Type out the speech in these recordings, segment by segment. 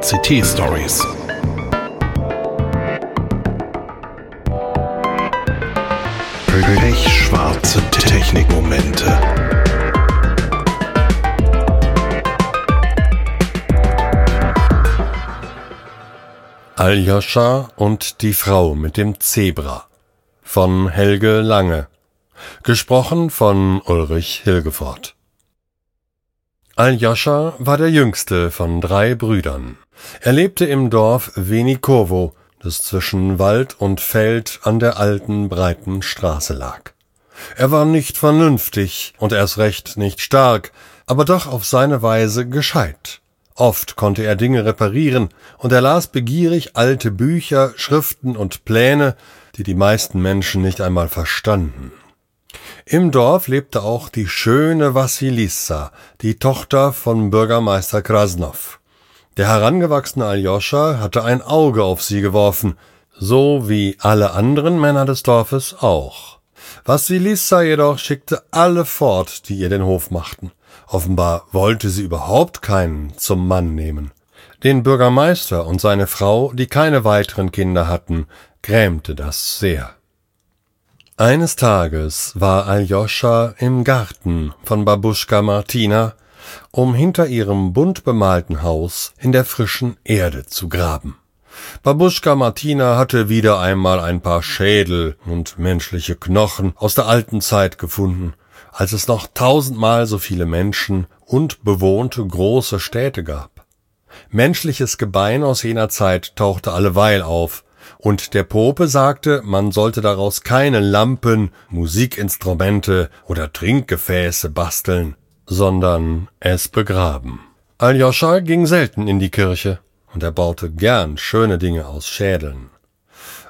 CT Stories. Pechschwarze Technikmomente. Aljoscha und die Frau mit dem Zebra von Helge Lange. Gesprochen von Ulrich Hilgefort. Aljoscha war der jüngste von drei Brüdern. Er lebte im Dorf Venikowo, das zwischen Wald und Feld an der alten breiten Straße lag. Er war nicht vernünftig und erst recht nicht stark, aber doch auf seine Weise gescheit. Oft konnte er Dinge reparieren, und er las begierig alte Bücher, Schriften und Pläne, die die meisten Menschen nicht einmal verstanden. Im Dorf lebte auch die schöne Wassilissa, die Tochter von Bürgermeister Krasnov. Der herangewachsene Aljoscha hatte ein Auge auf sie geworfen, so wie alle anderen Männer des Dorfes auch. Vassilissa jedoch schickte alle fort, die ihr den Hof machten. Offenbar wollte sie überhaupt keinen zum Mann nehmen. Den Bürgermeister und seine Frau, die keine weiteren Kinder hatten, grämte das sehr. Eines Tages war Aljoscha im Garten von Babuschka Martina, um hinter ihrem bunt bemalten Haus in der frischen Erde zu graben. Babuschka Martina hatte wieder einmal ein paar Schädel und menschliche Knochen aus der alten Zeit gefunden, als es noch tausendmal so viele Menschen und bewohnte große Städte gab. Menschliches Gebein aus jener Zeit tauchte alleweil auf, und der Pope sagte, man sollte daraus keine Lampen, Musikinstrumente oder Trinkgefäße basteln, sondern es begraben. Aljoscha ging selten in die Kirche, und er baute gern schöne Dinge aus Schädeln.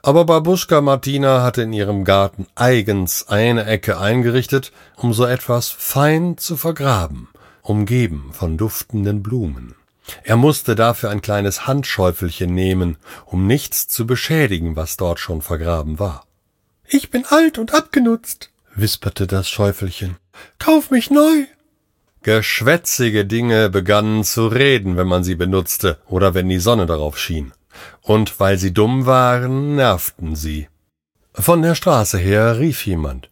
Aber Babuschka Martina hatte in ihrem Garten eigens eine Ecke eingerichtet, um so etwas fein zu vergraben, umgeben von duftenden Blumen. Er musste dafür ein kleines Handschäufelchen nehmen, um nichts zu beschädigen, was dort schon vergraben war. Ich bin alt und abgenutzt, wisperte das Schäufelchen. Kauf mich neu. Geschwätzige Dinge begannen zu reden, wenn man sie benutzte oder wenn die Sonne darauf schien. Und weil sie dumm waren, nervten sie. Von der Straße her rief jemand.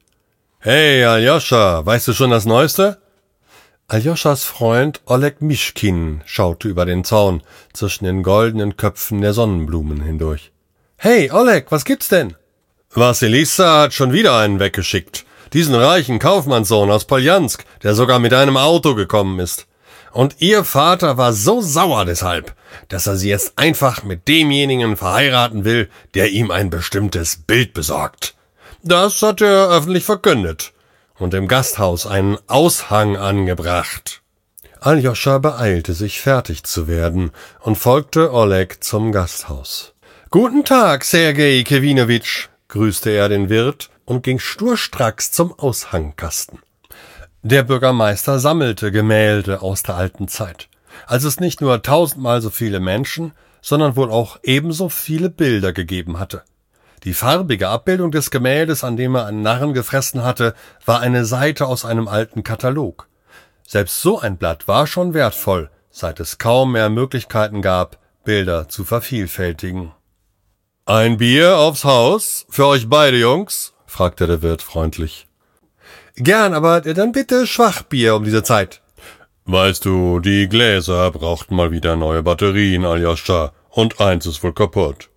Hey, Aljoscha, weißt du schon das Neueste? Aljoschas Freund Oleg Mischkin schaute über den Zaun zwischen den goldenen Köpfen der Sonnenblumen hindurch. Hey, Oleg, was gibt's denn? Vassilissa hat schon wieder einen weggeschickt. Diesen reichen Kaufmannssohn aus Poljansk, der sogar mit einem Auto gekommen ist. Und ihr Vater war so sauer deshalb, dass er sie jetzt einfach mit demjenigen verheiraten will, der ihm ein bestimmtes Bild besorgt. Das hat er öffentlich verkündet und im Gasthaus einen Aushang angebracht. Aljoscha beeilte sich, fertig zu werden, und folgte Oleg zum Gasthaus. Guten Tag, Sergei Kewinowitsch, grüßte er den Wirt und ging sturstracks zum Aushangkasten. Der Bürgermeister sammelte Gemälde aus der alten Zeit, als es nicht nur tausendmal so viele Menschen, sondern wohl auch ebenso viele Bilder gegeben hatte. Die farbige Abbildung des Gemäldes, an dem er einen Narren gefressen hatte, war eine Seite aus einem alten Katalog. Selbst so ein Blatt war schon wertvoll, seit es kaum mehr Möglichkeiten gab, Bilder zu vervielfältigen. Ein Bier aufs Haus? Für euch beide Jungs? fragte der Wirt freundlich. Gern, aber dann bitte Schwachbier um diese Zeit. Weißt du, die Gläser brauchten mal wieder neue Batterien, Aljoscha, und eins ist wohl kaputt.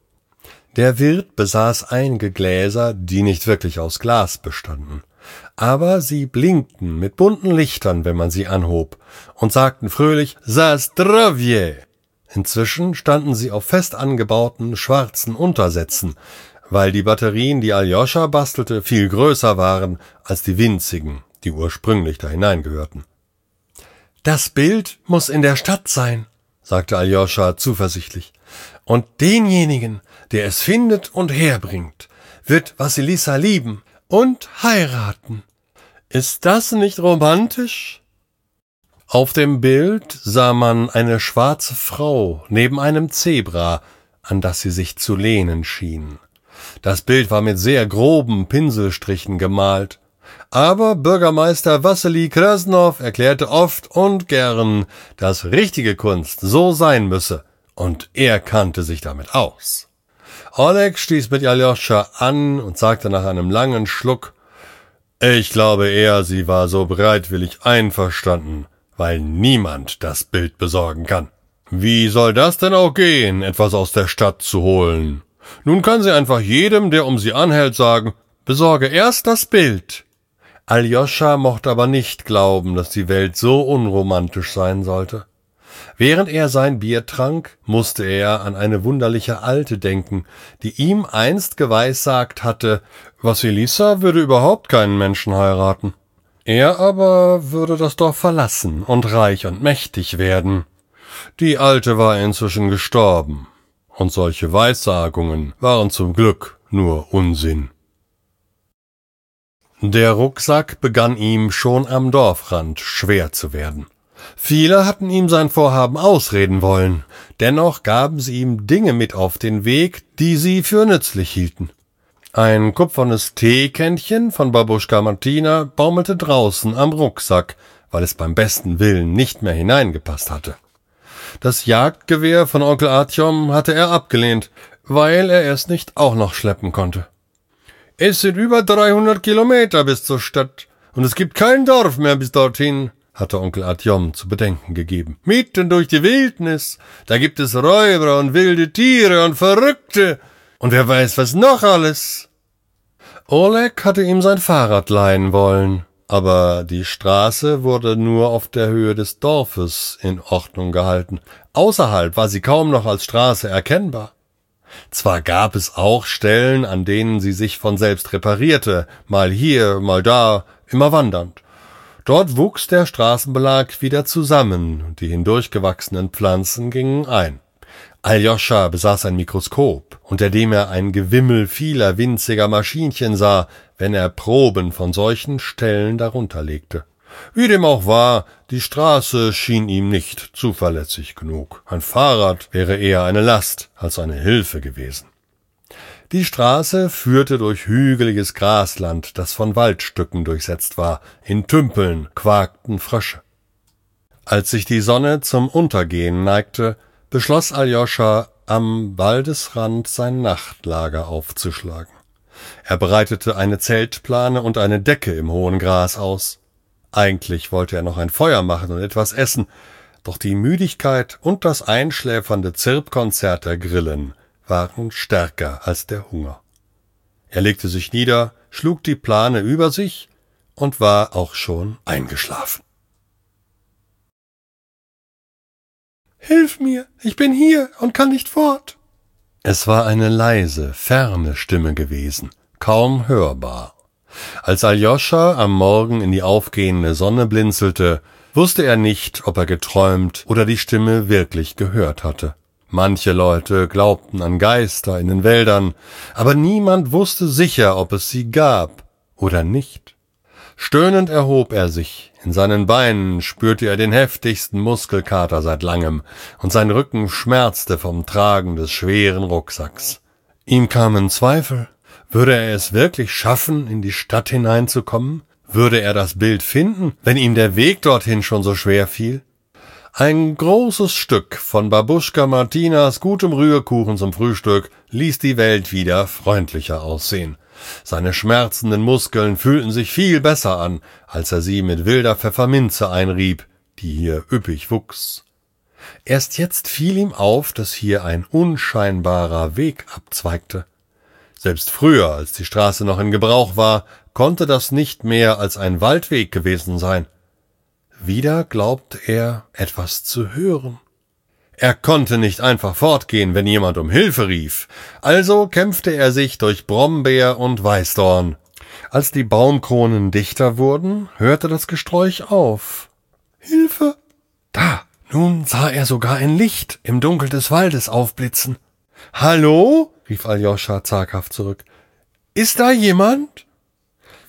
Der Wirt besaß einige Gläser, die nicht wirklich aus Glas bestanden, aber sie blinkten mit bunten Lichtern, wenn man sie anhob, und sagten fröhlich Zastrovje. Inzwischen standen sie auf fest angebauten schwarzen Untersätzen, weil die Batterien, die Aljoscha bastelte, viel größer waren als die winzigen, die ursprünglich da hineingehörten. Das Bild muss in der Stadt sein, sagte Aljoscha zuversichtlich. Und denjenigen, der es findet und herbringt, wird Vassilissa lieben und heiraten. Ist das nicht romantisch? Auf dem Bild sah man eine schwarze Frau neben einem Zebra, an das sie sich zu lehnen schien. Das Bild war mit sehr groben Pinselstrichen gemalt. Aber Bürgermeister Wassily Krasnov erklärte oft und gern, dass richtige Kunst so sein müsse und er kannte sich damit aus. Oleg stieß mit Aljoscha an und sagte nach einem langen Schluck, ich glaube eher, sie war so bereitwillig einverstanden, weil niemand das Bild besorgen kann. Wie soll das denn auch gehen, etwas aus der Stadt zu holen? Nun kann sie einfach jedem, der um sie anhält, sagen, besorge erst das Bild. Aljoscha mochte aber nicht glauben, dass die Welt so unromantisch sein sollte. Während er sein Bier trank, musste er an eine wunderliche Alte denken, die ihm einst geweissagt hatte, Vassilissa würde überhaupt keinen Menschen heiraten. Er aber würde das Dorf verlassen und reich und mächtig werden. Die Alte war inzwischen gestorben, und solche Weissagungen waren zum Glück nur Unsinn. Der Rucksack begann ihm schon am Dorfrand schwer zu werden. Viele hatten ihm sein Vorhaben ausreden wollen, dennoch gaben sie ihm Dinge mit auf den Weg, die sie für nützlich hielten. Ein kupfernes Teekännchen von Babuschka Martina baumelte draußen am Rucksack, weil es beim besten Willen nicht mehr hineingepasst hatte. Das Jagdgewehr von Onkel Artyom hatte er abgelehnt, weil er es nicht auch noch schleppen konnte. Es sind über 300 Kilometer bis zur Stadt und es gibt kein Dorf mehr bis dorthin, hatte Onkel Artyom zu bedenken gegeben. Mitten durch die Wildnis, da gibt es Räuber und wilde Tiere und Verrückte und wer weiß was noch alles. Oleg hatte ihm sein Fahrrad leihen wollen, aber die Straße wurde nur auf der Höhe des Dorfes in Ordnung gehalten. Außerhalb war sie kaum noch als Straße erkennbar. Zwar gab es auch Stellen, an denen sie sich von selbst reparierte, mal hier, mal da, immer wandernd. Dort wuchs der Straßenbelag wieder zusammen, und die hindurchgewachsenen Pflanzen gingen ein. Aljoscha besaß ein Mikroskop, unter dem er ein Gewimmel vieler winziger Maschinchen sah, wenn er Proben von solchen Stellen darunter legte. Wie dem auch war, die Straße schien ihm nicht zuverlässig genug. Ein Fahrrad wäre eher eine Last als eine Hilfe gewesen. Die Straße führte durch hügeliges Grasland, das von Waldstücken durchsetzt war. In Tümpeln quakten Frösche. Als sich die Sonne zum Untergehen neigte, beschloss Aljoscha, am Waldesrand sein Nachtlager aufzuschlagen. Er breitete eine Zeltplane und eine Decke im hohen Gras aus. Eigentlich wollte er noch ein Feuer machen und etwas essen, doch die Müdigkeit und das einschläfernde Zirpkonzert der Grillen waren stärker als der Hunger. Er legte sich nieder, schlug die Plane über sich und war auch schon eingeschlafen. Hilf mir, ich bin hier und kann nicht fort. Es war eine leise, ferne Stimme gewesen, kaum hörbar. Als Aljoscha am Morgen in die aufgehende Sonne blinzelte, wusste er nicht, ob er geträumt oder die Stimme wirklich gehört hatte. Manche Leute glaubten an Geister in den Wäldern, aber niemand wusste sicher, ob es sie gab oder nicht. Stöhnend erhob er sich, in seinen Beinen spürte er den heftigsten Muskelkater seit langem, und sein Rücken schmerzte vom Tragen des schweren Rucksacks. Ihm kamen Zweifel. Würde er es wirklich schaffen, in die Stadt hineinzukommen? Würde er das Bild finden, wenn ihm der Weg dorthin schon so schwer fiel? Ein großes Stück von Babuschka Martinas gutem Rührkuchen zum Frühstück ließ die Welt wieder freundlicher aussehen. Seine schmerzenden Muskeln fühlten sich viel besser an, als er sie mit wilder Pfefferminze einrieb, die hier üppig wuchs. Erst jetzt fiel ihm auf, dass hier ein unscheinbarer Weg abzweigte. Selbst früher, als die Straße noch in Gebrauch war, konnte das nicht mehr als ein Waldweg gewesen sein. Wieder glaubte er, etwas zu hören. Er konnte nicht einfach fortgehen, wenn jemand um Hilfe rief, also kämpfte er sich durch Brombeer und Weißdorn. Als die Baumkronen dichter wurden, hörte das Gesträuch auf. Hilfe! Da! Nun sah er sogar ein Licht im Dunkel des Waldes aufblitzen. Hallo? rief Aljoscha zaghaft zurück. Ist da jemand?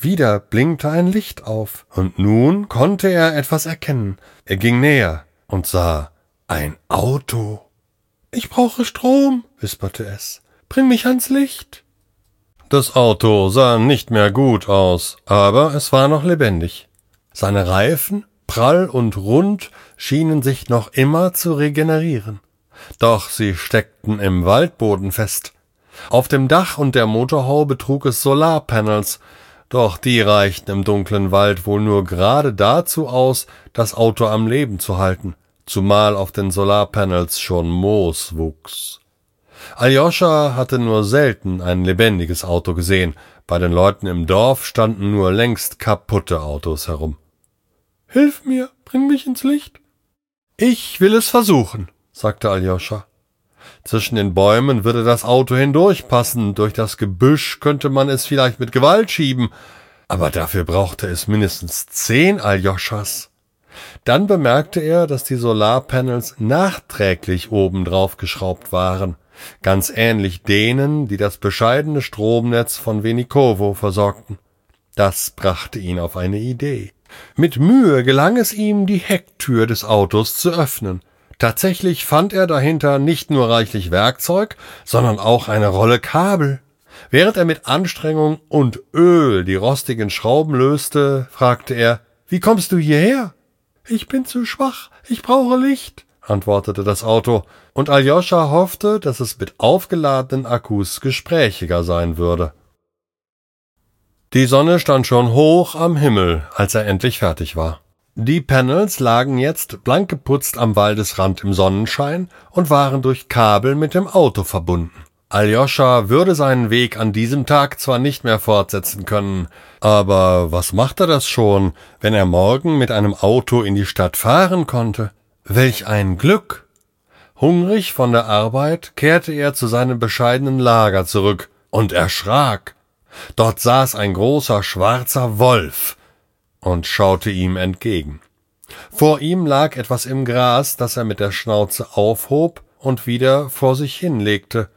Wieder blinkte ein Licht auf, und nun konnte er etwas erkennen. Er ging näher und sah ein Auto. Ich brauche Strom, wisperte es. Bring mich ans Licht. Das Auto sah nicht mehr gut aus, aber es war noch lebendig. Seine Reifen, prall und rund, schienen sich noch immer zu regenerieren. Doch sie steckten im Waldboden fest. Auf dem Dach und der Motorhaube trug es Solarpanels, doch die reichten im dunklen Wald wohl nur gerade dazu aus, das Auto am Leben zu halten, zumal auf den Solarpanels schon Moos wuchs. Aljoscha hatte nur selten ein lebendiges Auto gesehen, bei den Leuten im Dorf standen nur längst kaputte Autos herum. Hilf mir, bring mich ins Licht. Ich will es versuchen, sagte Aljoscha. Zwischen den Bäumen würde das Auto hindurchpassen, durch das Gebüsch könnte man es vielleicht mit Gewalt schieben, aber dafür brauchte es mindestens zehn Aljoschas. Dann bemerkte er, dass die Solarpanels nachträglich obendrauf geschraubt waren, ganz ähnlich denen, die das bescheidene Stromnetz von Venikovo versorgten. Das brachte ihn auf eine Idee. Mit Mühe gelang es ihm, die Hecktür des Autos zu öffnen. Tatsächlich fand er dahinter nicht nur reichlich Werkzeug, sondern auch eine Rolle Kabel. Während er mit Anstrengung und Öl die rostigen Schrauben löste, fragte er, wie kommst du hierher? Ich bin zu schwach, ich brauche Licht, antwortete das Auto, und Aljoscha hoffte, dass es mit aufgeladenen Akkus gesprächiger sein würde. Die Sonne stand schon hoch am Himmel, als er endlich fertig war. Die Panels lagen jetzt blank geputzt am Waldesrand im Sonnenschein und waren durch Kabel mit dem Auto verbunden. Aljoscha würde seinen Weg an diesem Tag zwar nicht mehr fortsetzen können, aber was machte das schon, wenn er morgen mit einem Auto in die Stadt fahren konnte? Welch ein Glück! Hungrig von der Arbeit kehrte er zu seinem bescheidenen Lager zurück und erschrak. Dort saß ein großer schwarzer Wolf, und schaute ihm entgegen. Vor ihm lag etwas im Gras, das er mit der Schnauze aufhob und wieder vor sich hinlegte.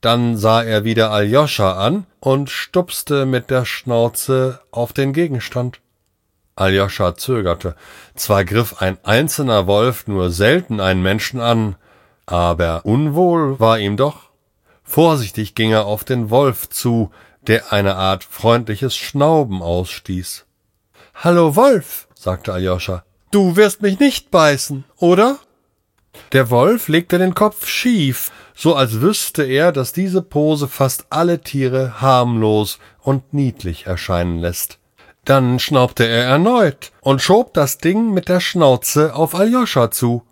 Dann sah er wieder Aljoscha an und stupste mit der Schnauze auf den Gegenstand. Aljoscha zögerte. Zwar griff ein einzelner Wolf nur selten einen Menschen an, aber unwohl war ihm doch. Vorsichtig ging er auf den Wolf zu, der eine Art freundliches Schnauben ausstieß. Hallo Wolf, sagte Aljoscha, du wirst mich nicht beißen, oder? Der Wolf legte den Kopf schief, so als wüsste er, dass diese Pose fast alle Tiere harmlos und niedlich erscheinen lässt. Dann schnaubte er erneut und schob das Ding mit der Schnauze auf Aljoscha zu.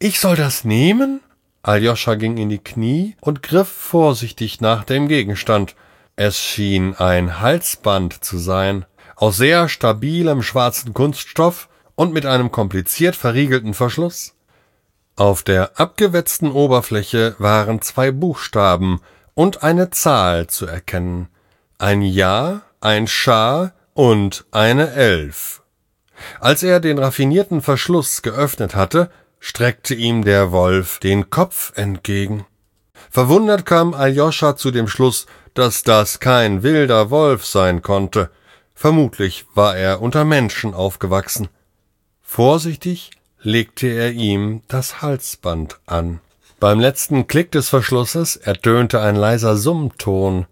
Ich soll das nehmen? Aljoscha ging in die Knie und griff vorsichtig nach dem Gegenstand. Es schien ein Halsband zu sein aus sehr stabilem schwarzen Kunststoff und mit einem kompliziert verriegelten Verschluss. Auf der abgewetzten Oberfläche waren zwei Buchstaben und eine Zahl zu erkennen. Ein Ja, ein Schar und eine Elf. Als er den raffinierten Verschluss geöffnet hatte, streckte ihm der Wolf den Kopf entgegen. Verwundert kam Aljoscha zu dem Schluss, dass das kein wilder Wolf sein konnte, Vermutlich war er unter Menschen aufgewachsen. Vorsichtig legte er ihm das Halsband an. Beim letzten Klick des Verschlusses ertönte ein leiser Summton.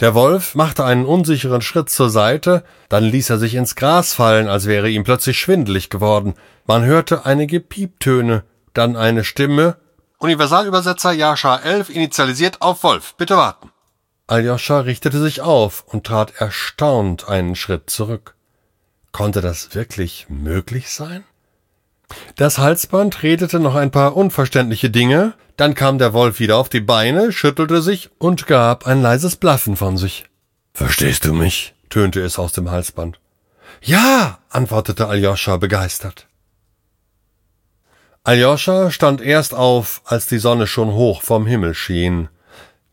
Der Wolf machte einen unsicheren Schritt zur Seite, dann ließ er sich ins Gras fallen, als wäre ihm plötzlich schwindelig geworden. Man hörte einige Pieptöne, dann eine Stimme Universalübersetzer Jascha 11 initialisiert auf Wolf. Bitte warten. Aljoscha richtete sich auf und trat erstaunt einen Schritt zurück. Konnte das wirklich möglich sein? Das Halsband redete noch ein paar unverständliche Dinge, dann kam der Wolf wieder auf die Beine, schüttelte sich und gab ein leises Blaffen von sich. Verstehst du mich? tönte es aus dem Halsband. Ja, antwortete Aljoscha begeistert. Aljoscha stand erst auf, als die Sonne schon hoch vom Himmel schien.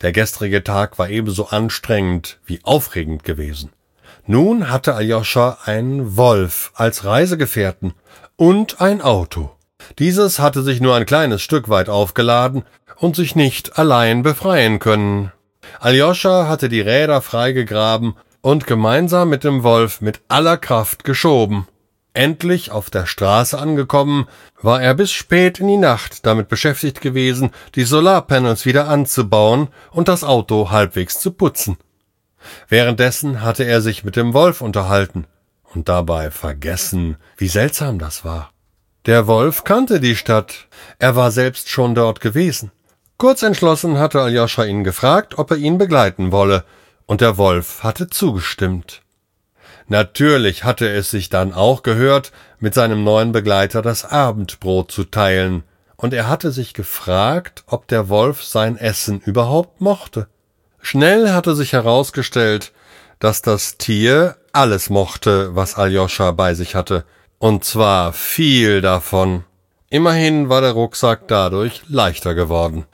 Der gestrige Tag war ebenso anstrengend wie aufregend gewesen. Nun hatte Aljoscha einen Wolf als Reisegefährten und ein Auto. Dieses hatte sich nur ein kleines Stück weit aufgeladen und sich nicht allein befreien können. Aljoscha hatte die Räder freigegraben und gemeinsam mit dem Wolf mit aller Kraft geschoben. Endlich auf der Straße angekommen, war er bis spät in die Nacht damit beschäftigt gewesen, die Solarpanels wieder anzubauen und das Auto halbwegs zu putzen. Währenddessen hatte er sich mit dem Wolf unterhalten und dabei vergessen, wie seltsam das war. Der Wolf kannte die Stadt, er war selbst schon dort gewesen. Kurz entschlossen hatte Aljoscha ihn gefragt, ob er ihn begleiten wolle, und der Wolf hatte zugestimmt. Natürlich hatte es sich dann auch gehört, mit seinem neuen Begleiter das Abendbrot zu teilen, und er hatte sich gefragt, ob der Wolf sein Essen überhaupt mochte. Schnell hatte sich herausgestellt, dass das Tier alles mochte, was Aljoscha bei sich hatte, und zwar viel davon. Immerhin war der Rucksack dadurch leichter geworden.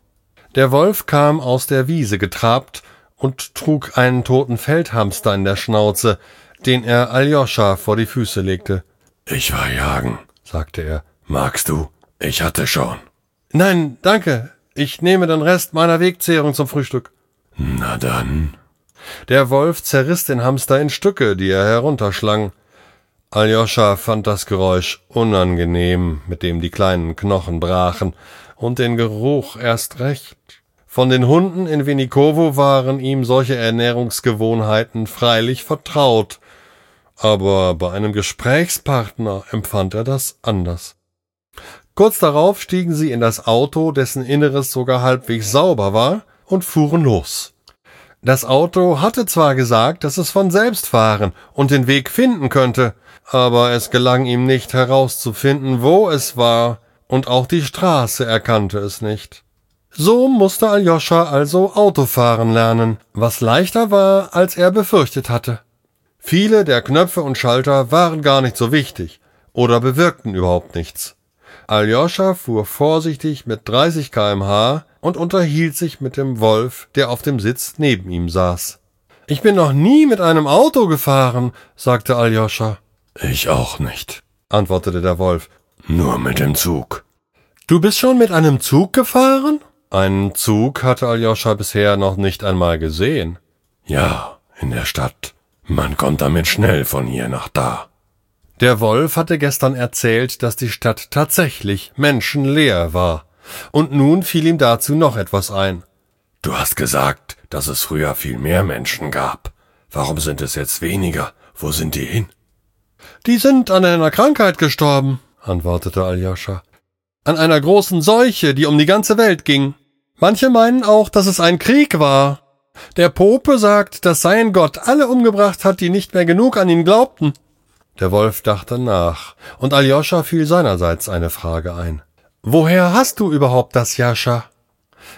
Der Wolf kam aus der Wiese getrabt und trug einen toten Feldhamster in der Schnauze, den er Aljoscha vor die Füße legte. Ich war jagen, sagte er. Magst du? Ich hatte schon. Nein, danke. Ich nehme den Rest meiner Wegzehrung zum Frühstück. Na dann. Der Wolf zerriss den Hamster in Stücke, die er herunterschlang. Aljoscha fand das Geräusch unangenehm, mit dem die kleinen Knochen brachen, und den Geruch erst recht. Von den Hunden in Venikovo waren ihm solche Ernährungsgewohnheiten freilich vertraut, aber bei einem Gesprächspartner empfand er das anders. Kurz darauf stiegen sie in das Auto, dessen Inneres sogar halbwegs sauber war, und fuhren los. Das Auto hatte zwar gesagt, dass es von selbst fahren und den Weg finden könnte, aber es gelang ihm nicht herauszufinden, wo es war, und auch die Straße erkannte es nicht. So musste Aljoscha also Autofahren lernen, was leichter war, als er befürchtet hatte. Viele der Knöpfe und Schalter waren gar nicht so wichtig oder bewirkten überhaupt nichts. Aljoscha fuhr vorsichtig mit 30 kmh und unterhielt sich mit dem Wolf, der auf dem Sitz neben ihm saß. Ich bin noch nie mit einem Auto gefahren, sagte Aljoscha. Ich auch nicht, antwortete der Wolf. Nur mit dem Zug. Du bist schon mit einem Zug gefahren? Einen Zug hatte Aljoscha bisher noch nicht einmal gesehen. Ja, in der Stadt. Man kommt damit schnell von hier nach da. Der Wolf hatte gestern erzählt, dass die Stadt tatsächlich menschenleer war. Und nun fiel ihm dazu noch etwas ein. Du hast gesagt, dass es früher viel mehr Menschen gab. Warum sind es jetzt weniger? Wo sind die hin? Die sind an einer Krankheit gestorben, antwortete Aljoscha. An einer großen Seuche, die um die ganze Welt ging. Manche meinen auch, dass es ein Krieg war. Der Pope sagt, dass sein Gott alle umgebracht hat, die nicht mehr genug an ihn glaubten. Der Wolf dachte nach, und Aljoscha fiel seinerseits eine Frage ein. Woher hast du überhaupt das Jascha?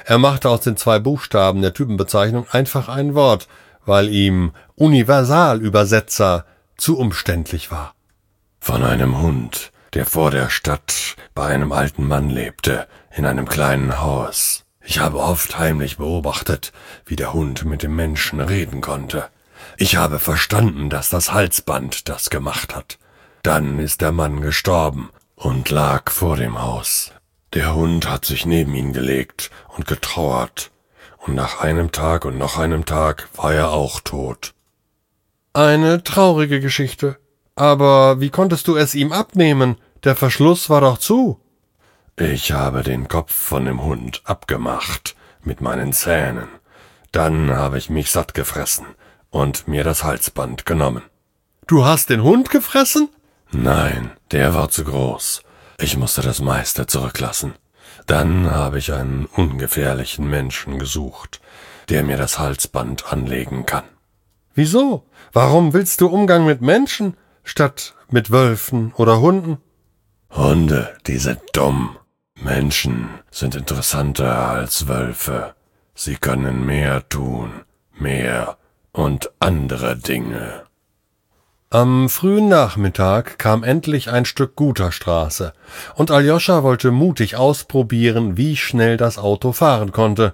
Er machte aus den zwei Buchstaben der Typenbezeichnung einfach ein Wort, weil ihm Universalübersetzer zu umständlich war. Von einem Hund, der vor der Stadt bei einem alten Mann lebte, in einem kleinen Haus. Ich habe oft heimlich beobachtet, wie der Hund mit dem Menschen reden konnte. Ich habe verstanden, dass das Halsband das gemacht hat. Dann ist der Mann gestorben und lag vor dem Haus. Der Hund hat sich neben ihn gelegt und getrauert, und nach einem Tag und noch einem Tag war er auch tot. Eine traurige Geschichte. Aber wie konntest du es ihm abnehmen? Der Verschluss war doch zu. Ich habe den Kopf von dem Hund abgemacht mit meinen Zähnen. Dann habe ich mich satt gefressen und mir das Halsband genommen. Du hast den Hund gefressen? Nein, der war zu groß. Ich musste das meiste zurücklassen. Dann habe ich einen ungefährlichen Menschen gesucht, der mir das Halsband anlegen kann. Wieso? Warum willst du Umgang mit Menschen statt mit Wölfen oder Hunden? Hunde, die sind dumm. Menschen sind interessanter als Wölfe. Sie können mehr tun, mehr und andere Dinge. Am frühen Nachmittag kam endlich ein Stück guter Straße, und Aljoscha wollte mutig ausprobieren, wie schnell das Auto fahren konnte.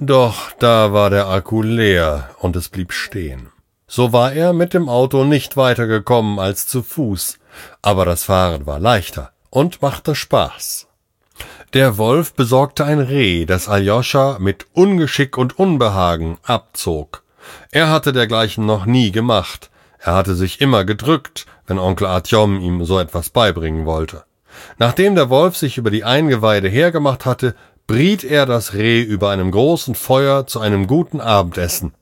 Doch da war der Akku leer und es blieb stehen. So war er mit dem Auto nicht weiter gekommen als zu Fuß, aber das Fahren war leichter und machte Spaß. Der Wolf besorgte ein Reh, das Aljoscha mit Ungeschick und Unbehagen abzog. Er hatte dergleichen noch nie gemacht. Er hatte sich immer gedrückt, wenn Onkel Artyom ihm so etwas beibringen wollte. Nachdem der Wolf sich über die Eingeweide hergemacht hatte, briet er das Reh über einem großen Feuer zu einem guten Abendessen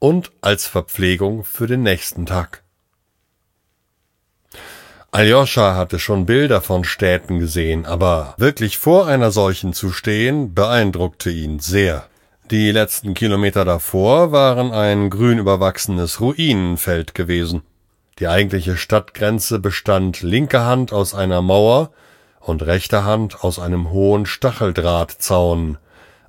und als Verpflegung für den nächsten Tag. Aljoscha hatte schon Bilder von Städten gesehen, aber wirklich vor einer solchen zu stehen, beeindruckte ihn sehr. Die letzten Kilometer davor waren ein grün überwachsenes Ruinenfeld gewesen. Die eigentliche Stadtgrenze bestand linker Hand aus einer Mauer und rechter Hand aus einem hohen Stacheldrahtzaun.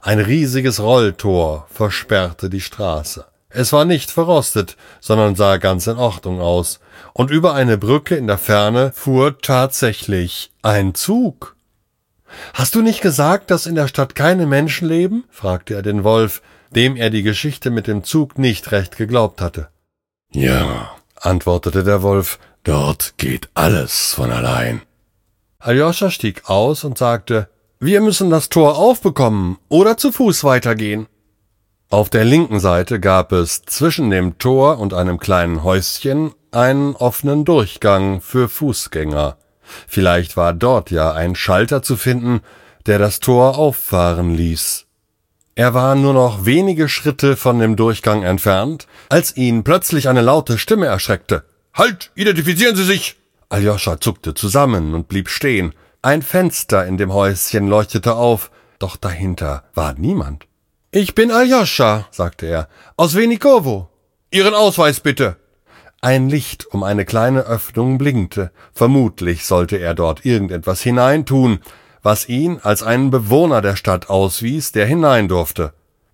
Ein riesiges Rolltor versperrte die Straße. Es war nicht verrostet, sondern sah ganz in Ordnung aus, und über eine Brücke in der Ferne fuhr tatsächlich ein Zug. Hast du nicht gesagt, dass in der Stadt keine Menschen leben? fragte er den Wolf, dem er die Geschichte mit dem Zug nicht recht geglaubt hatte. Ja, antwortete der Wolf, dort geht alles von allein. Aljoscha stieg aus und sagte, wir müssen das Tor aufbekommen oder zu Fuß weitergehen. Auf der linken Seite gab es zwischen dem Tor und einem kleinen Häuschen einen offenen Durchgang für Fußgänger. Vielleicht war dort ja ein Schalter zu finden, der das Tor auffahren ließ. Er war nur noch wenige Schritte von dem Durchgang entfernt, als ihn plötzlich eine laute Stimme erschreckte. Halt, identifizieren Sie sich! Aljoscha zuckte zusammen und blieb stehen. Ein Fenster in dem Häuschen leuchtete auf, doch dahinter war niemand. Ich bin Aljoscha, sagte er, aus Venikovo. Ihren Ausweis bitte. Ein Licht um eine kleine Öffnung blinkte. Vermutlich sollte er dort irgendetwas hineintun, was ihn als einen Bewohner der Stadt auswies, der hinein durfte.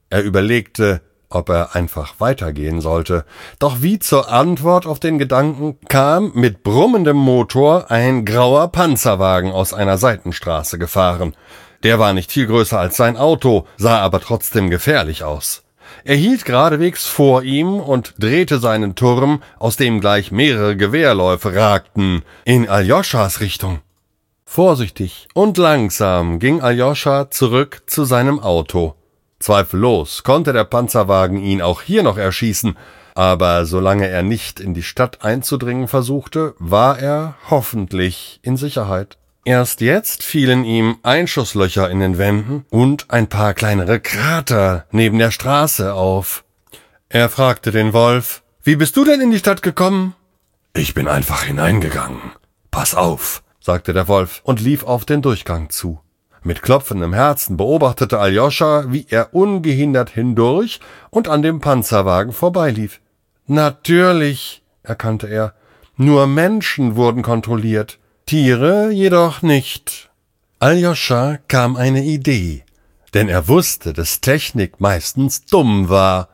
Er überlegte, ob er einfach weitergehen sollte. Doch wie zur Antwort auf den Gedanken kam mit brummendem Motor ein grauer Panzerwagen aus einer Seitenstraße gefahren. Der war nicht viel größer als sein Auto, sah aber trotzdem gefährlich aus. Er hielt geradewegs vor ihm und drehte seinen Turm, aus dem gleich mehrere Gewehrläufe ragten, in Aljoschas Richtung. Vorsichtig und langsam ging Aljoscha zurück zu seinem Auto. Zweifellos konnte der Panzerwagen ihn auch hier noch erschießen, aber solange er nicht in die Stadt einzudringen versuchte, war er hoffentlich in Sicherheit. Erst jetzt fielen ihm Einschusslöcher in den Wänden und ein paar kleinere Krater neben der Straße auf. Er fragte den Wolf, Wie bist du denn in die Stadt gekommen? Ich bin einfach hineingegangen. Pass auf, sagte der Wolf und lief auf den Durchgang zu. Mit klopfendem Herzen beobachtete Aljoscha, wie er ungehindert hindurch und an dem Panzerwagen vorbeilief. Natürlich, erkannte er, nur Menschen wurden kontrolliert. Tiere jedoch nicht. Aljoscha kam eine Idee, denn er wusste, dass Technik meistens dumm war.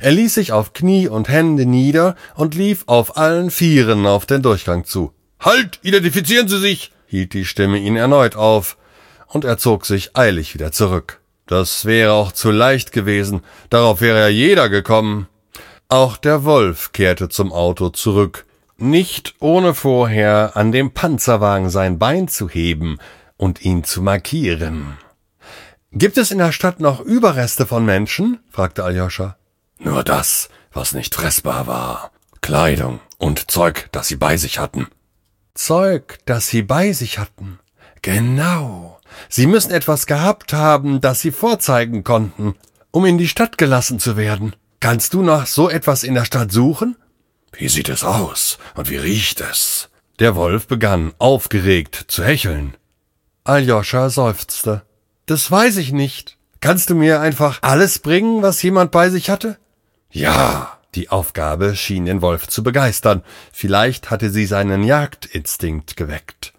Er ließ sich auf Knie und Hände nieder und lief auf allen Vieren auf den Durchgang zu. Halt, identifizieren Sie sich! hielt die Stimme ihn erneut auf, und er zog sich eilig wieder zurück. Das wäre auch zu leicht gewesen, darauf wäre ja jeder gekommen. Auch der Wolf kehrte zum Auto zurück, nicht ohne vorher an dem Panzerwagen sein Bein zu heben und ihn zu markieren. Gibt es in der Stadt noch Überreste von Menschen? fragte Aljoscha. Nur das, was nicht fressbar war. Kleidung und Zeug, das sie bei sich hatten. Zeug, das sie bei sich hatten. Genau. Sie müssen etwas gehabt haben, das sie vorzeigen konnten, um in die Stadt gelassen zu werden. Kannst du nach so etwas in der Stadt suchen? Wie sieht es aus und wie riecht es? Der Wolf begann, aufgeregt zu hecheln. Aljoscha seufzte. Das weiß ich nicht. Kannst du mir einfach alles bringen, was jemand bei sich hatte? Ja. Die Aufgabe schien den Wolf zu begeistern. Vielleicht hatte sie seinen Jagdinstinkt geweckt.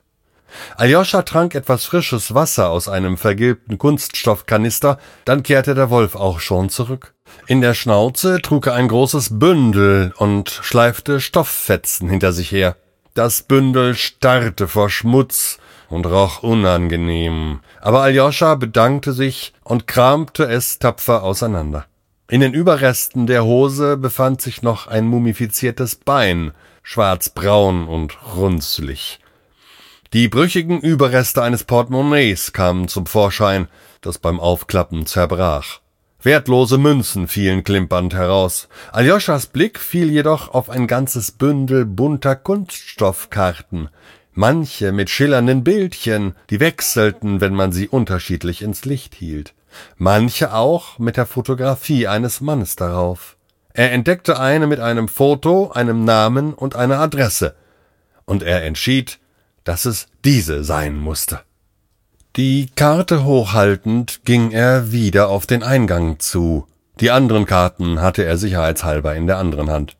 Aljoscha trank etwas frisches Wasser aus einem vergilbten Kunststoffkanister, dann kehrte der Wolf auch schon zurück. In der Schnauze trug er ein großes Bündel und schleifte Stofffetzen hinter sich her. Das Bündel starrte vor Schmutz und roch unangenehm, aber Aljoscha bedankte sich und kramte es tapfer auseinander. In den Überresten der Hose befand sich noch ein mumifiziertes Bein, schwarzbraun und runzlig. Die brüchigen Überreste eines Portemonnaies kamen zum Vorschein, das beim Aufklappen zerbrach. Wertlose Münzen fielen klimpernd heraus. Aljoschas Blick fiel jedoch auf ein ganzes Bündel bunter Kunststoffkarten, manche mit schillernden Bildchen, die wechselten, wenn man sie unterschiedlich ins Licht hielt, manche auch mit der Fotografie eines Mannes darauf. Er entdeckte eine mit einem Foto, einem Namen und einer Adresse. und er entschied, dass es diese sein musste. Die Karte hochhaltend ging er wieder auf den Eingang zu. Die anderen Karten hatte er sicherheitshalber in der anderen Hand.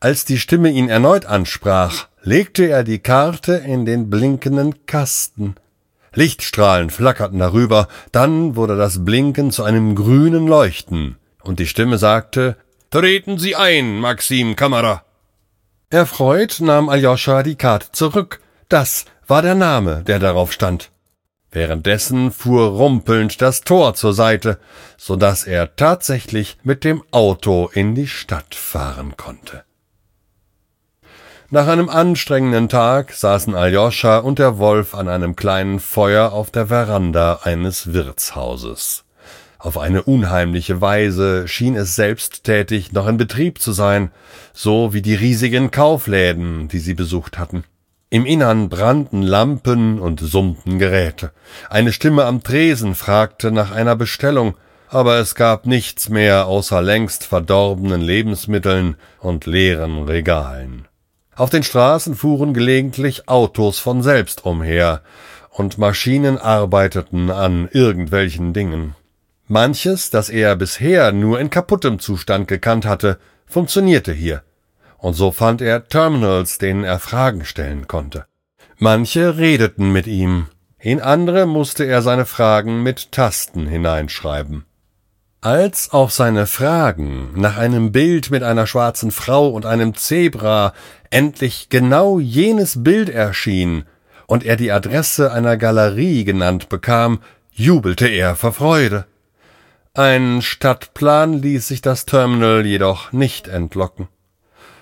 Als die Stimme ihn erneut ansprach, legte er die Karte in den blinkenden Kasten. Lichtstrahlen flackerten darüber, dann wurde das Blinken zu einem grünen Leuchten, und die Stimme sagte Treten Sie ein, Maxim Kamera. Erfreut nahm Aljoscha die Karte zurück. Das war der Name, der darauf stand. Währenddessen fuhr rumpelnd das Tor zur Seite, so dass er tatsächlich mit dem Auto in die Stadt fahren konnte. Nach einem anstrengenden Tag saßen Aljoscha und der Wolf an einem kleinen Feuer auf der Veranda eines Wirtshauses. Auf eine unheimliche Weise schien es selbsttätig noch in Betrieb zu sein, so wie die riesigen Kaufläden, die sie besucht hatten. Im Innern brannten Lampen und summten Geräte. Eine Stimme am Tresen fragte nach einer Bestellung, aber es gab nichts mehr außer längst verdorbenen Lebensmitteln und leeren Regalen. Auf den Straßen fuhren gelegentlich Autos von selbst umher, und Maschinen arbeiteten an irgendwelchen Dingen. Manches, das er bisher nur in kaputtem Zustand gekannt hatte, funktionierte hier und so fand er Terminals, denen er Fragen stellen konnte. Manche redeten mit ihm, in andere musste er seine Fragen mit Tasten hineinschreiben. Als auf seine Fragen nach einem Bild mit einer schwarzen Frau und einem Zebra endlich genau jenes Bild erschien und er die Adresse einer Galerie genannt bekam, jubelte er vor Freude. Ein Stadtplan ließ sich das Terminal jedoch nicht entlocken.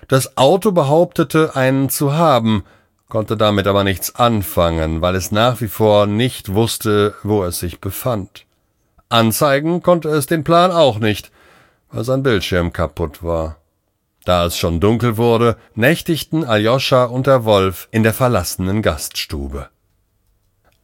Das Auto behauptete, einen zu haben, konnte damit aber nichts anfangen, weil es nach wie vor nicht wusste, wo es sich befand. Anzeigen konnte es den Plan auch nicht, weil sein Bildschirm kaputt war. Da es schon dunkel wurde, nächtigten Aljoscha und der Wolf in der verlassenen Gaststube.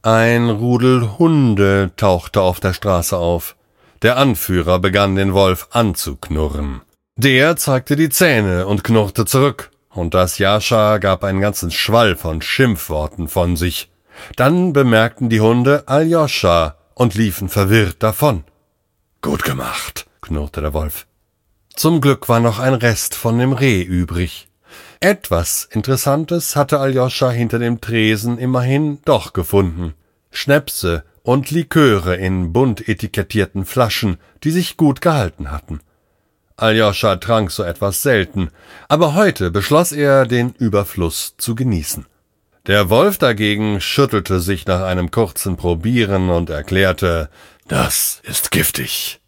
Ein Rudel Hunde tauchte auf der Straße auf. Der Anführer begann den Wolf anzuknurren. Der zeigte die Zähne und knurrte zurück, und das Jascha gab einen ganzen Schwall von Schimpfworten von sich. Dann bemerkten die Hunde Aljoscha und liefen verwirrt davon. Gut gemacht, knurrte der Wolf. Zum Glück war noch ein Rest von dem Reh übrig. Etwas Interessantes hatte Aljoscha hinter dem Tresen immerhin doch gefunden. Schnäpse und Liköre in bunt etikettierten Flaschen, die sich gut gehalten hatten. Aljoscha trank so etwas selten, aber heute beschloss er, den Überfluss zu genießen. Der Wolf dagegen schüttelte sich nach einem kurzen Probieren und erklärte, das ist giftig.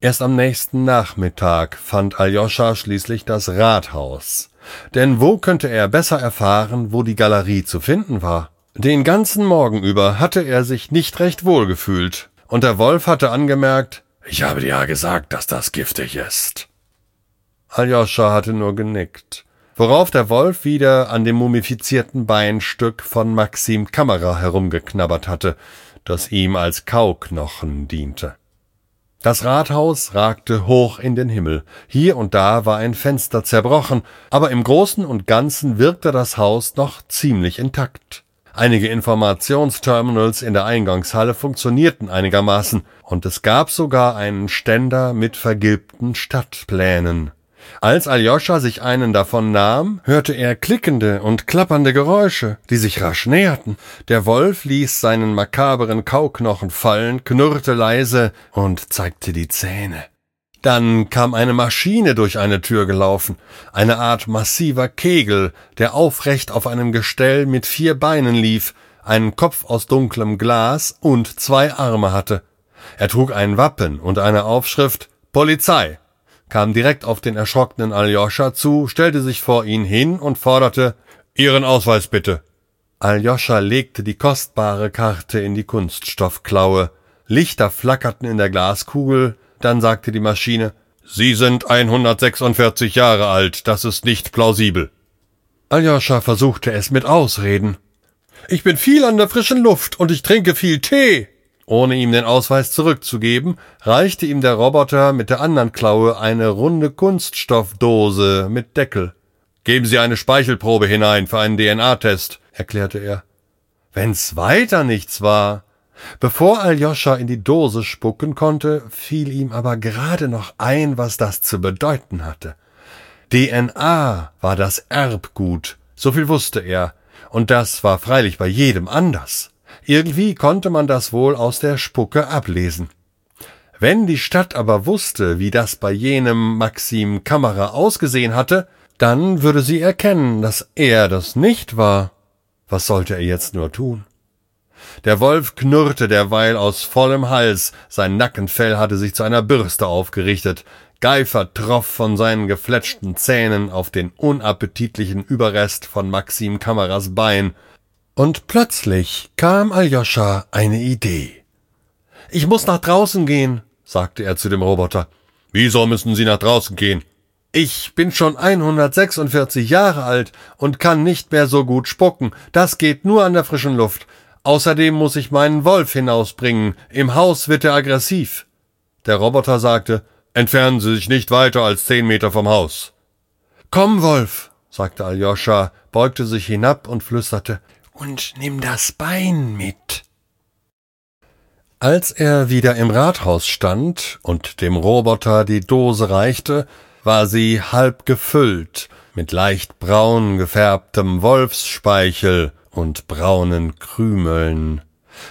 Erst am nächsten Nachmittag fand Aljoscha schließlich das Rathaus. Denn wo könnte er besser erfahren, wo die Galerie zu finden war? Den ganzen Morgen über hatte er sich nicht recht wohl gefühlt, und der Wolf hatte angemerkt, ich habe dir ja gesagt, dass das giftig ist. Aljoscha hatte nur genickt, worauf der Wolf wieder an dem mumifizierten Beinstück von Maxim Kamera herumgeknabbert hatte, das ihm als Kauknochen diente. Das Rathaus ragte hoch in den Himmel. Hier und da war ein Fenster zerbrochen, aber im Großen und Ganzen wirkte das Haus noch ziemlich intakt. Einige Informationsterminals in der Eingangshalle funktionierten einigermaßen, und es gab sogar einen Ständer mit vergilbten Stadtplänen. Als Aljoscha sich einen davon nahm, hörte er klickende und klappernde Geräusche, die sich rasch näherten. Der Wolf ließ seinen makaberen Kauknochen fallen, knurrte leise und zeigte die Zähne. Dann kam eine Maschine durch eine Tür gelaufen, eine Art massiver Kegel, der aufrecht auf einem Gestell mit vier Beinen lief, einen Kopf aus dunklem Glas und zwei Arme hatte. Er trug ein Wappen und eine Aufschrift Polizei, kam direkt auf den erschrockenen Aljoscha zu, stellte sich vor ihn hin und forderte Ihren Ausweis bitte. Aljoscha legte die kostbare Karte in die Kunststoffklaue. Lichter flackerten in der Glaskugel, dann sagte die Maschine, Sie sind 146 Jahre alt, das ist nicht plausibel. Aljoscha versuchte es mit Ausreden. Ich bin viel an der frischen Luft und ich trinke viel Tee. Ohne ihm den Ausweis zurückzugeben, reichte ihm der Roboter mit der anderen Klaue eine runde Kunststoffdose mit Deckel. Geben Sie eine Speichelprobe hinein für einen DNA-Test, erklärte er. Wenn's weiter nichts war. Bevor Aljoscha in die Dose spucken konnte, fiel ihm aber gerade noch ein, was das zu bedeuten hatte. DNA war das Erbgut, so viel wusste er, und das war freilich bei jedem anders. Irgendwie konnte man das wohl aus der Spucke ablesen. Wenn die Stadt aber wusste, wie das bei jenem Maxim Kamera ausgesehen hatte, dann würde sie erkennen, dass er das nicht war. Was sollte er jetzt nur tun? Der Wolf knurrte derweil aus vollem Hals, sein Nackenfell hatte sich zu einer Bürste aufgerichtet, Geifer troff von seinen gefletschten Zähnen auf den unappetitlichen Überrest von Maxim Kameras Bein, und plötzlich kam Aljoscha eine Idee. Ich muss nach draußen gehen, sagte er zu dem Roboter. Wieso müssen Sie nach draußen gehen? Ich bin schon 146 Jahre alt und kann nicht mehr so gut spucken. Das geht nur an der frischen Luft. Außerdem muss ich meinen Wolf hinausbringen. Im Haus wird er aggressiv. Der Roboter sagte, entfernen Sie sich nicht weiter als zehn Meter vom Haus. Komm, Wolf, sagte Aljoscha, beugte sich hinab und flüsterte, und nimm das Bein mit. Als er wieder im Rathaus stand und dem Roboter die Dose reichte, war sie halb gefüllt mit leicht braun gefärbtem Wolfsspeichel und braunen Krümeln.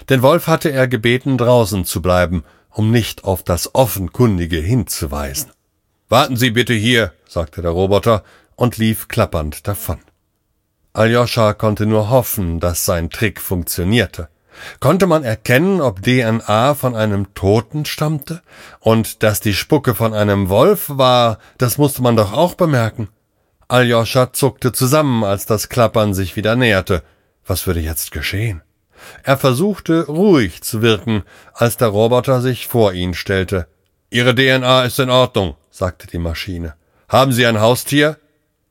Den Wolf hatte er gebeten, draußen zu bleiben, um nicht auf das Offenkundige hinzuweisen. Warten Sie bitte hier, sagte der Roboter und lief klappernd davon. Aljoscha konnte nur hoffen, dass sein Trick funktionierte. Konnte man erkennen, ob DNA von einem Toten stammte? Und dass die Spucke von einem Wolf war, das musste man doch auch bemerken. Aljoscha zuckte zusammen, als das Klappern sich wieder näherte. Was würde jetzt geschehen? Er versuchte, ruhig zu wirken, als der Roboter sich vor ihn stellte. Ihre DNA ist in Ordnung, sagte die Maschine. Haben Sie ein Haustier?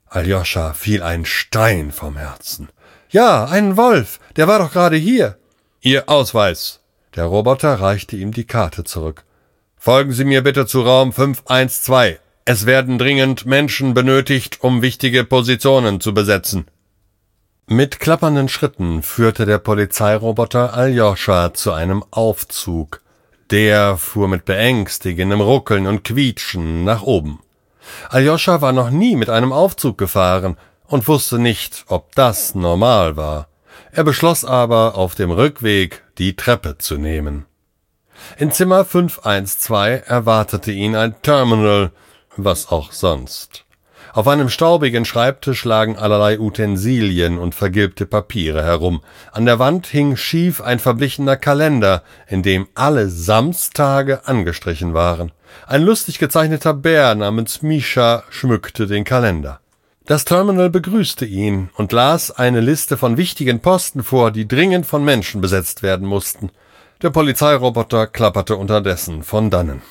Aljoscha fiel ein Stein vom Herzen. Ja, einen Wolf, der war doch gerade hier. Ihr Ausweis. Der Roboter reichte ihm die Karte zurück. Folgen Sie mir bitte zu Raum 512. Es werden dringend Menschen benötigt, um wichtige Positionen zu besetzen. Mit klappernden Schritten führte der Polizeiroboter Aljoscha zu einem Aufzug. Der fuhr mit beängstigendem Ruckeln und Quietschen nach oben. Aljoscha war noch nie mit einem Aufzug gefahren und wusste nicht, ob das normal war. Er beschloss aber, auf dem Rückweg die Treppe zu nehmen. In Zimmer 512 erwartete ihn ein Terminal, was auch sonst. Auf einem staubigen Schreibtisch lagen allerlei Utensilien und vergilbte Papiere herum. An der Wand hing schief ein verblichener Kalender, in dem alle Samstage angestrichen waren. Ein lustig gezeichneter Bär namens Misha schmückte den Kalender. Das Terminal begrüßte ihn und las eine Liste von wichtigen Posten vor, die dringend von Menschen besetzt werden mussten. Der Polizeiroboter klapperte unterdessen von dannen.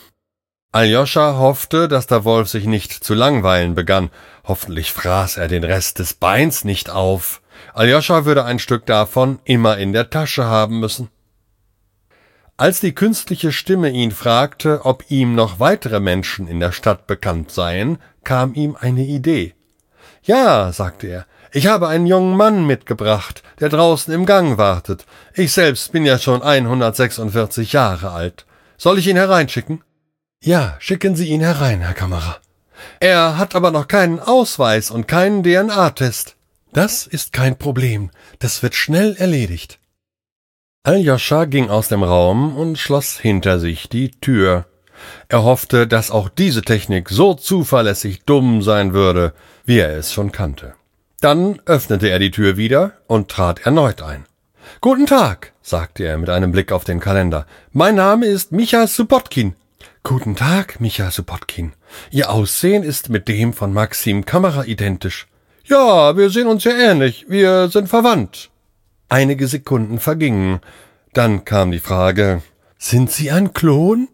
Aljoscha hoffte, dass der Wolf sich nicht zu langweilen begann. Hoffentlich fraß er den Rest des Beins nicht auf. Aljoscha würde ein Stück davon immer in der Tasche haben müssen. Als die künstliche Stimme ihn fragte, ob ihm noch weitere Menschen in der Stadt bekannt seien, kam ihm eine Idee. Ja, sagte er, ich habe einen jungen Mann mitgebracht, der draußen im Gang wartet. Ich selbst bin ja schon 146 Jahre alt. Soll ich ihn hereinschicken? Ja, schicken Sie ihn herein, Herr Kammerer. Er hat aber noch keinen Ausweis und keinen DNA-Test. Das ist kein Problem. Das wird schnell erledigt. Aljoscha ging aus dem Raum und schloss hinter sich die Tür. Er hoffte, dass auch diese Technik so zuverlässig dumm sein würde, wie er es schon kannte. Dann öffnete er die Tür wieder und trat erneut ein. Guten Tag, sagte er mit einem Blick auf den Kalender. Mein Name ist Micha Subotkin. Guten Tag, Micha Subotkin. Ihr Aussehen ist mit dem von Maxim Kamera identisch. Ja, wir sehen uns ja ähnlich. Wir sind verwandt. Einige Sekunden vergingen. Dann kam die Frage, sind Sie ein Klon?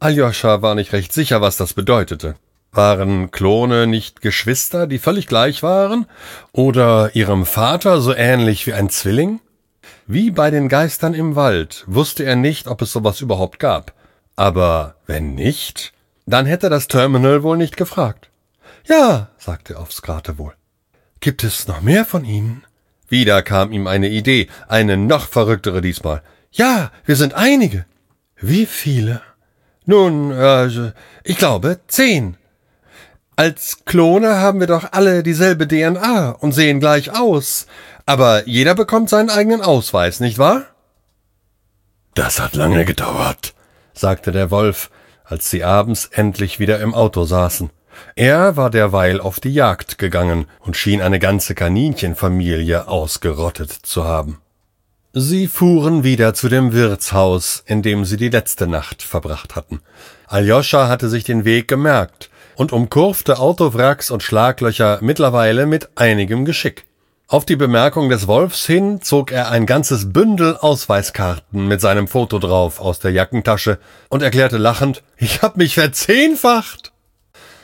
Aljoscha war nicht recht sicher, was das bedeutete. Waren Klone nicht Geschwister, die völlig gleich waren? Oder ihrem Vater so ähnlich wie ein Zwilling? Wie bei den Geistern im Wald wusste er nicht, ob es sowas überhaupt gab. Aber wenn nicht, dann hätte das Terminal wohl nicht gefragt. Ja, sagte er aufs Geratewohl. Gibt es noch mehr von ihnen? Wieder kam ihm eine Idee, eine noch verrücktere diesmal. Ja, wir sind einige. Wie viele? Nun, äh, ich glaube zehn. Als Klone haben wir doch alle dieselbe DNA und sehen gleich aus. Aber jeder bekommt seinen eigenen Ausweis, nicht wahr? Das hat lange gedauert, sagte der Wolf, als sie abends endlich wieder im Auto saßen. Er war derweil auf die Jagd gegangen und schien eine ganze Kaninchenfamilie ausgerottet zu haben. Sie fuhren wieder zu dem Wirtshaus, in dem sie die letzte Nacht verbracht hatten. Aljoscha hatte sich den Weg gemerkt und umkurfte Autowracks und Schlaglöcher mittlerweile mit einigem Geschick. Auf die Bemerkung des Wolfs hin zog er ein ganzes Bündel Ausweiskarten mit seinem Foto drauf aus der Jackentasche und erklärte lachend, ich hab mich verzehnfacht.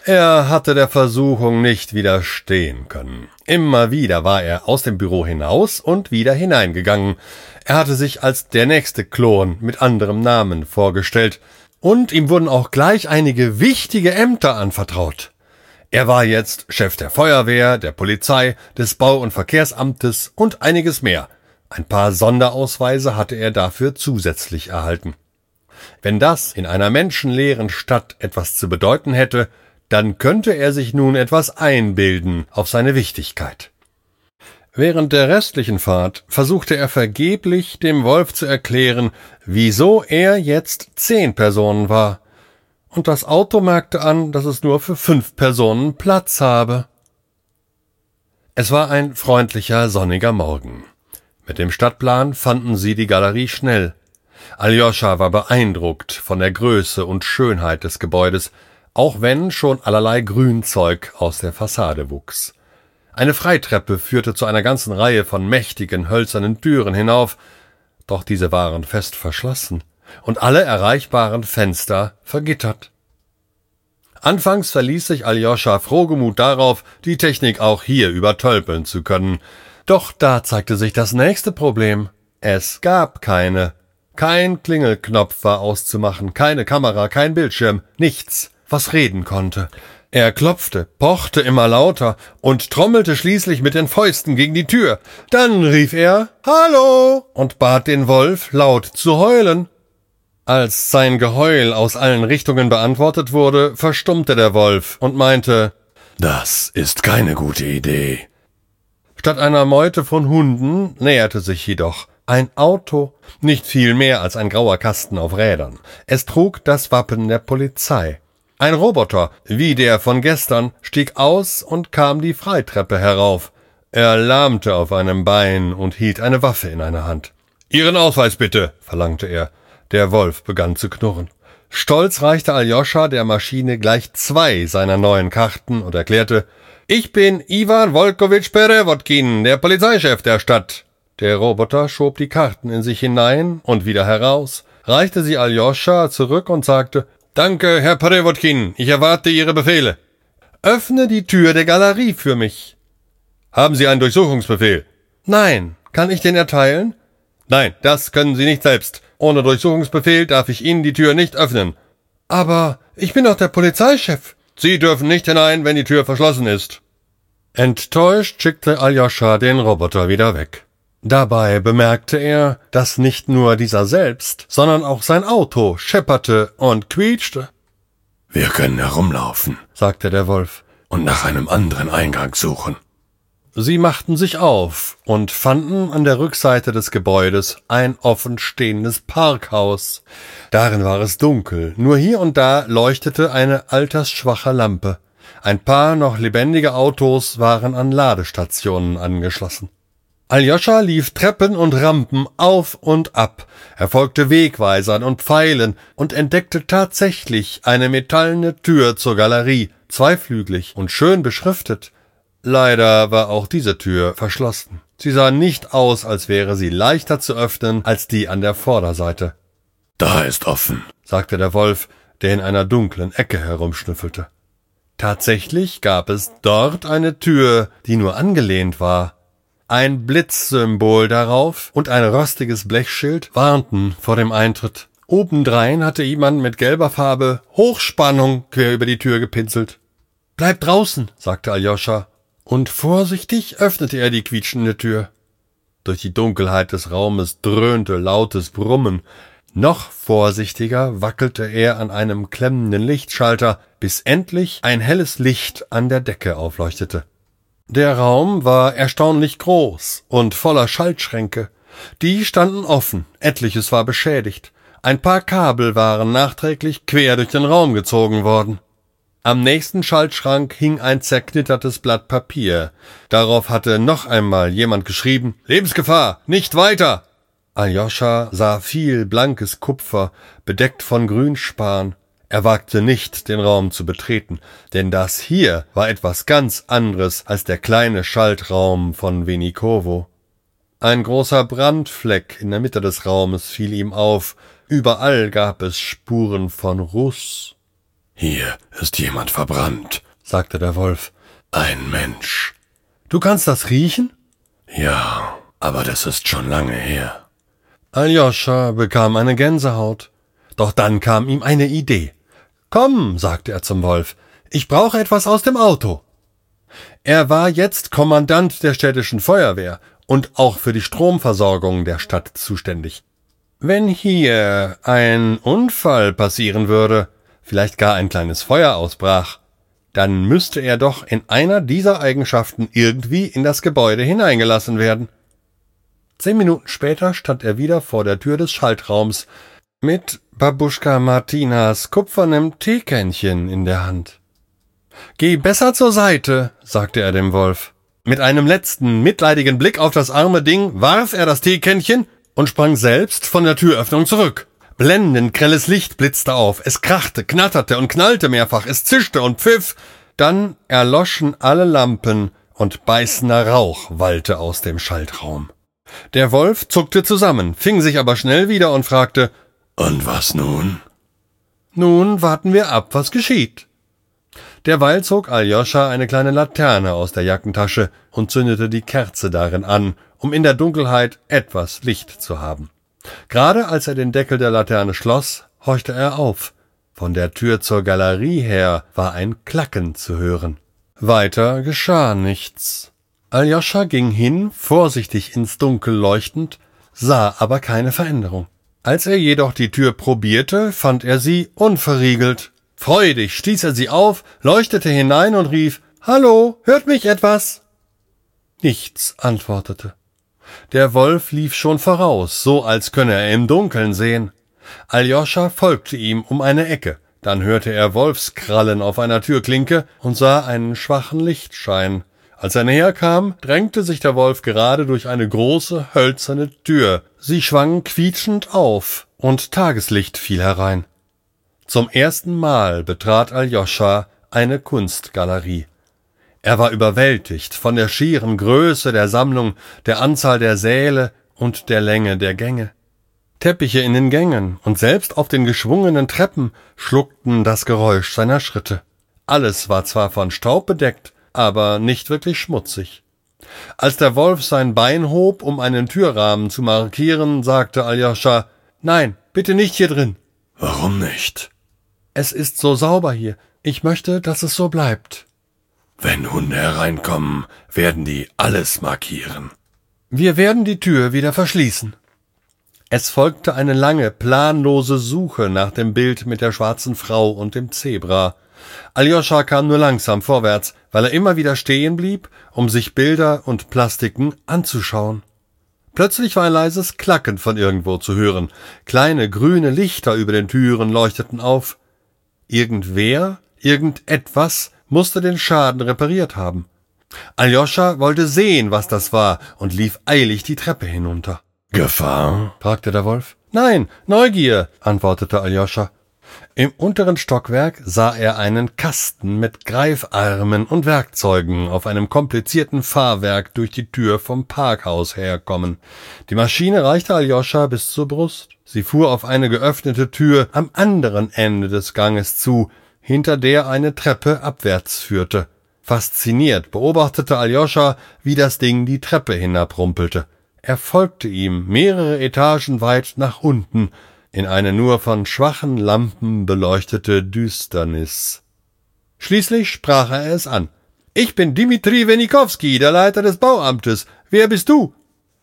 Er hatte der Versuchung nicht widerstehen können. Immer wieder war er aus dem Büro hinaus und wieder hineingegangen. Er hatte sich als der nächste Klon mit anderem Namen vorgestellt, und ihm wurden auch gleich einige wichtige Ämter anvertraut. Er war jetzt Chef der Feuerwehr, der Polizei, des Bau- und Verkehrsamtes und einiges mehr. Ein paar Sonderausweise hatte er dafür zusätzlich erhalten. Wenn das in einer menschenleeren Stadt etwas zu bedeuten hätte, dann könnte er sich nun etwas einbilden auf seine Wichtigkeit. Während der restlichen Fahrt versuchte er vergeblich, dem Wolf zu erklären, wieso er jetzt zehn Personen war. Und das Auto merkte an, dass es nur für fünf Personen Platz habe. Es war ein freundlicher, sonniger Morgen. Mit dem Stadtplan fanden sie die Galerie schnell. Aljoscha war beeindruckt von der Größe und Schönheit des Gebäudes, auch wenn schon allerlei Grünzeug aus der Fassade wuchs. Eine Freitreppe führte zu einer ganzen Reihe von mächtigen hölzernen Türen hinauf, doch diese waren fest verschlossen und alle erreichbaren Fenster vergittert. Anfangs verließ sich Aljoscha frohgemut darauf, die Technik auch hier übertölpeln zu können. Doch da zeigte sich das nächste Problem. Es gab keine. Kein Klingelknopf war auszumachen, keine Kamera, kein Bildschirm, nichts, was reden konnte. Er klopfte, pochte immer lauter und trommelte schließlich mit den Fäusten gegen die Tür. Dann rief er Hallo und bat den Wolf laut zu heulen. Als sein Geheul aus allen Richtungen beantwortet wurde, verstummte der Wolf und meinte Das ist keine gute Idee. Statt einer Meute von Hunden näherte sich jedoch ein Auto, nicht viel mehr als ein grauer Kasten auf Rädern. Es trug das Wappen der Polizei. Ein Roboter, wie der von gestern, stieg aus und kam die Freitreppe herauf. Er lahmte auf einem Bein und hielt eine Waffe in einer Hand. Ihren Ausweis bitte, verlangte er. Der Wolf begann zu knurren. Stolz reichte Aljoscha der Maschine gleich zwei seiner neuen Karten und erklärte, ich bin Ivan Volkowitsch Perewotkin, der Polizeichef der Stadt. Der Roboter schob die Karten in sich hinein und wieder heraus, reichte sie Aljoscha zurück und sagte, Danke, Herr Prewotkin, ich erwarte Ihre Befehle. Öffne die Tür der Galerie für mich. Haben Sie einen Durchsuchungsbefehl? Nein. Kann ich den erteilen? Nein, das können Sie nicht selbst. Ohne Durchsuchungsbefehl darf ich Ihnen die Tür nicht öffnen. Aber ich bin doch der Polizeichef. Sie dürfen nicht hinein, wenn die Tür verschlossen ist. Enttäuscht schickte Aljoscha den Roboter wieder weg. Dabei bemerkte er, dass nicht nur dieser selbst, sondern auch sein Auto schepperte und quietschte. Wir können herumlaufen, sagte der Wolf, und nach einem anderen Eingang suchen. Sie machten sich auf und fanden an der Rückseite des Gebäudes ein offen stehendes Parkhaus. Darin war es dunkel, nur hier und da leuchtete eine altersschwache Lampe. Ein paar noch lebendige Autos waren an Ladestationen angeschlossen. Aljoscha lief Treppen und Rampen auf und ab, er folgte Wegweisern und Pfeilen und entdeckte tatsächlich eine metallene Tür zur Galerie, zweiflügelig und schön beschriftet. Leider war auch diese Tür verschlossen. Sie sah nicht aus, als wäre sie leichter zu öffnen als die an der Vorderseite. Da ist offen, sagte der Wolf, der in einer dunklen Ecke herumschnüffelte. Tatsächlich gab es dort eine Tür, die nur angelehnt war ein Blitzsymbol darauf und ein rostiges Blechschild warnten vor dem Eintritt. Obendrein hatte jemand mit gelber Farbe Hochspannung quer über die Tür gepinselt. Bleib draußen, sagte Aljoscha. Und vorsichtig öffnete er die quietschende Tür. Durch die Dunkelheit des Raumes dröhnte lautes Brummen. Noch vorsichtiger wackelte er an einem klemmenden Lichtschalter, bis endlich ein helles Licht an der Decke aufleuchtete. Der Raum war erstaunlich groß und voller Schaltschränke. Die standen offen, etliches war beschädigt. Ein paar Kabel waren nachträglich quer durch den Raum gezogen worden. Am nächsten Schaltschrank hing ein zerknittertes Blatt Papier. Darauf hatte noch einmal jemand geschrieben Lebensgefahr, nicht weiter. Aljoscha sah viel blankes Kupfer, bedeckt von Grünspan. Er wagte nicht, den Raum zu betreten, denn das hier war etwas ganz anderes als der kleine Schaltraum von Venikovo. Ein großer Brandfleck in der Mitte des Raumes fiel ihm auf, überall gab es Spuren von Ruß. Hier ist jemand verbrannt, sagte der Wolf. Ein Mensch. Du kannst das riechen? Ja, aber das ist schon lange her. Aljoscha bekam eine Gänsehaut. Doch dann kam ihm eine Idee. Komm, sagte er zum Wolf, ich brauche etwas aus dem Auto. Er war jetzt Kommandant der städtischen Feuerwehr und auch für die Stromversorgung der Stadt zuständig. Wenn hier ein Unfall passieren würde, vielleicht gar ein kleines Feuer ausbrach, dann müsste er doch in einer dieser Eigenschaften irgendwie in das Gebäude hineingelassen werden. Zehn Minuten später stand er wieder vor der Tür des Schaltraums mit Babuschka Martinas kupfernem Teekännchen in der Hand. Geh besser zur Seite, sagte er dem Wolf. Mit einem letzten mitleidigen Blick auf das arme Ding warf er das Teekännchen und sprang selbst von der Türöffnung zurück. Blendend grelles Licht blitzte auf, es krachte, knatterte und knallte mehrfach, es zischte und pfiff, dann erloschen alle Lampen und beißender Rauch wallte aus dem Schaltraum. Der Wolf zuckte zusammen, fing sich aber schnell wieder und fragte Und was nun? Nun warten wir ab, was geschieht. Derweil zog Aljoscha eine kleine Laterne aus der Jackentasche und zündete die Kerze darin an, um in der Dunkelheit etwas Licht zu haben. Gerade als er den Deckel der Laterne schloss, horchte er auf. Von der Tür zur Galerie her war ein Klacken zu hören. Weiter geschah nichts. Aljoscha ging hin, vorsichtig ins Dunkel leuchtend, sah aber keine Veränderung. Als er jedoch die Tür probierte, fand er sie unverriegelt. Freudig stieß er sie auf, leuchtete hinein und rief Hallo, hört mich etwas? Nichts antwortete. Der Wolf lief schon voraus, so als könne er im Dunkeln sehen. Aljoscha folgte ihm um eine Ecke. Dann hörte er Wolfskrallen auf einer Türklinke und sah einen schwachen Lichtschein. Als er näher kam, drängte sich der Wolf gerade durch eine große hölzerne Tür. Sie schwang quietschend auf, und Tageslicht fiel herein. Zum ersten Mal betrat Aljoscha eine Kunstgalerie. Er war überwältigt von der schieren Größe der Sammlung, der Anzahl der Säle und der Länge der Gänge. Teppiche in den Gängen und selbst auf den geschwungenen Treppen schluckten das Geräusch seiner Schritte. Alles war zwar von Staub bedeckt, aber nicht wirklich schmutzig. Als der Wolf sein Bein hob, um einen Türrahmen zu markieren, sagte Aljoscha Nein, bitte nicht hier drin. Warum nicht? Es ist so sauber hier. Ich möchte, dass es so bleibt. Wenn Hunde hereinkommen, werden die alles markieren. Wir werden die Tür wieder verschließen. Es folgte eine lange, planlose Suche nach dem Bild mit der schwarzen Frau und dem Zebra. Aljoscha kam nur langsam vorwärts, weil er immer wieder stehen blieb, um sich Bilder und Plastiken anzuschauen. Plötzlich war ein leises Klacken von irgendwo zu hören. Kleine grüne Lichter über den Türen leuchteten auf. Irgendwer, irgendetwas musste den Schaden repariert haben. Aljoscha wollte sehen, was das war, und lief eilig die Treppe hinunter. Gefahr? fragte der Wolf. Nein, Neugier, antwortete Aljoscha. Im unteren Stockwerk sah er einen Kasten mit Greifarmen und Werkzeugen auf einem komplizierten Fahrwerk durch die Tür vom Parkhaus herkommen. Die Maschine reichte Aljoscha bis zur Brust. Sie fuhr auf eine geöffnete Tür am anderen Ende des Ganges zu, hinter der eine Treppe abwärts führte. Fasziniert beobachtete Aljoscha, wie das Ding die Treppe hinabrumpelte. Er folgte ihm mehrere Etagen weit nach unten, in eine nur von schwachen Lampen beleuchtete Düsternis. Schließlich sprach er es an. Ich bin Dimitri Wenikowski, der Leiter des Bauamtes. Wer bist du?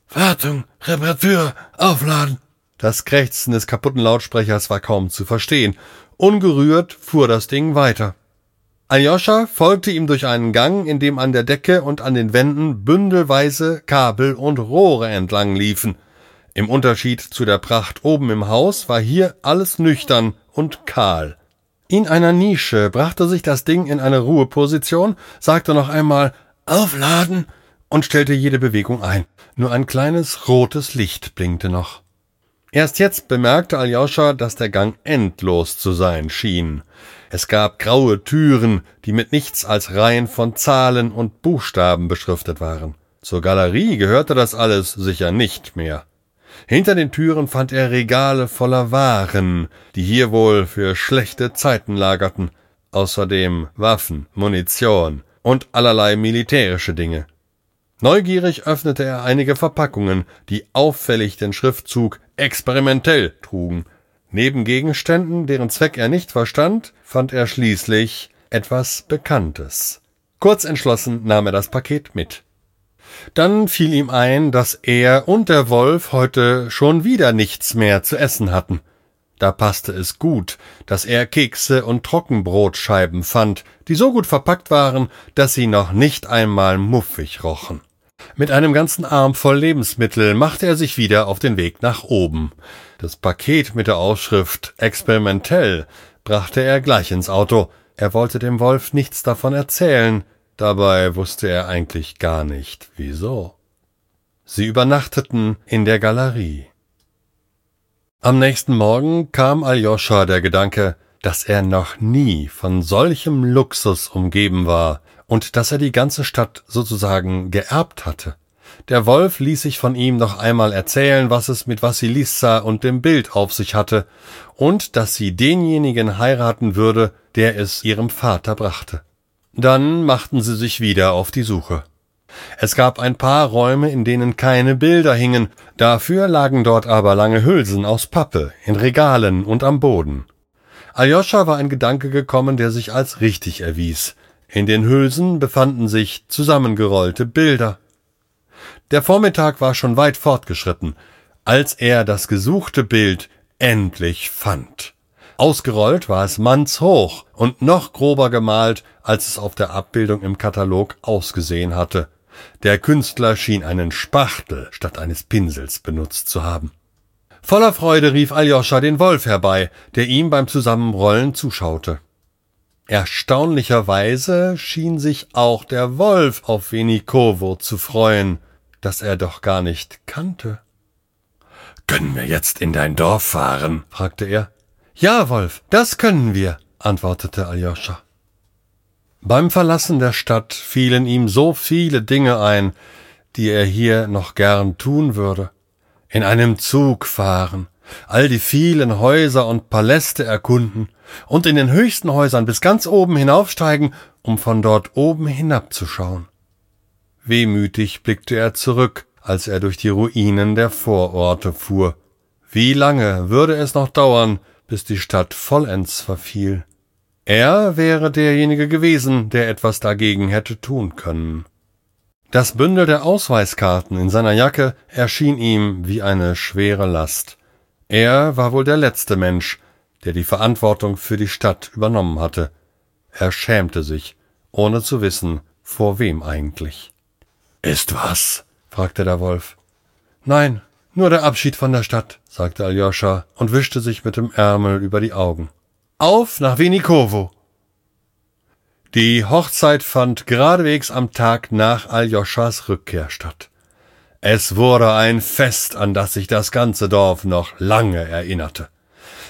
Wartung, Reparatur, Aufladen. Das Krächzen des kaputten Lautsprechers war kaum zu verstehen. Ungerührt fuhr das Ding weiter. Aljoscha folgte ihm durch einen Gang, in dem an der Decke und an den Wänden bündelweise Kabel und Rohre entlang liefen. Im Unterschied zu der Pracht oben im Haus war hier alles nüchtern und kahl. In einer Nische brachte sich das Ding in eine Ruheposition, sagte noch einmal Aufladen und stellte jede Bewegung ein. Nur ein kleines rotes Licht blinkte noch. Erst jetzt bemerkte Aljoscha, dass der Gang endlos zu sein schien. Es gab graue Türen, die mit nichts als Reihen von Zahlen und Buchstaben beschriftet waren. Zur Galerie gehörte das alles sicher nicht mehr. Hinter den Türen fand er Regale voller Waren, die hier wohl für schlechte Zeiten lagerten, außerdem Waffen, Munition und allerlei militärische Dinge. Neugierig öffnete er einige Verpackungen, die auffällig den Schriftzug experimentell trugen. Neben Gegenständen, deren Zweck er nicht verstand, fand er schließlich etwas Bekanntes. Kurz entschlossen nahm er das Paket mit. Dann fiel ihm ein, dass er und der Wolf heute schon wieder nichts mehr zu essen hatten. Da passte es gut, dass er Kekse und Trockenbrotscheiben fand, die so gut verpackt waren, dass sie noch nicht einmal muffig rochen. Mit einem ganzen Arm voll Lebensmittel machte er sich wieder auf den Weg nach oben. Das Paket mit der Aufschrift experimentell brachte er gleich ins Auto. Er wollte dem Wolf nichts davon erzählen, dabei wusste er eigentlich gar nicht wieso. Sie übernachteten in der Galerie. Am nächsten Morgen kam Aljoscha der Gedanke, dass er noch nie von solchem Luxus umgeben war und dass er die ganze Stadt sozusagen geerbt hatte. Der Wolf ließ sich von ihm noch einmal erzählen, was es mit Vassilissa und dem Bild auf sich hatte, und dass sie denjenigen heiraten würde, der es ihrem Vater brachte. Dann machten sie sich wieder auf die Suche. Es gab ein paar Räume, in denen keine Bilder hingen, dafür lagen dort aber lange Hülsen aus Pappe, in Regalen und am Boden. Aljoscha war ein Gedanke gekommen, der sich als richtig erwies. In den Hülsen befanden sich zusammengerollte Bilder. Der Vormittag war schon weit fortgeschritten, als er das gesuchte Bild endlich fand. Ausgerollt war es mannshoch und noch grober gemalt, als es auf der Abbildung im Katalog ausgesehen hatte. Der Künstler schien einen Spachtel statt eines Pinsels benutzt zu haben. Voller Freude rief Aljoscha den Wolf herbei, der ihm beim Zusammenrollen zuschaute. Erstaunlicherweise schien sich auch der Wolf auf Venikovo zu freuen, das er doch gar nicht kannte. Können wir jetzt in dein Dorf fahren? fragte er. Ja, Wolf, das können wir, antwortete Aljoscha. Beim Verlassen der Stadt fielen ihm so viele Dinge ein, die er hier noch gern tun würde. In einem Zug fahren, all die vielen Häuser und Paläste erkunden und in den höchsten Häusern bis ganz oben hinaufsteigen, um von dort oben hinabzuschauen. Wehmütig blickte er zurück, als er durch die Ruinen der Vororte fuhr. Wie lange würde es noch dauern, bis die Stadt vollends verfiel? Er wäre derjenige gewesen, der etwas dagegen hätte tun können. Das Bündel der Ausweiskarten in seiner Jacke erschien ihm wie eine schwere Last. Er war wohl der letzte Mensch, der die Verantwortung für die Stadt übernommen hatte. Er schämte sich, ohne zu wissen, vor wem eigentlich. Ist was? fragte der Wolf. Nein, nur der Abschied von der Stadt, sagte Aljoscha und wischte sich mit dem Ärmel über die Augen. Auf nach Venikovo! Die Hochzeit fand geradewegs am Tag nach Aljoschas Rückkehr statt. Es wurde ein Fest, an das sich das ganze Dorf noch lange erinnerte.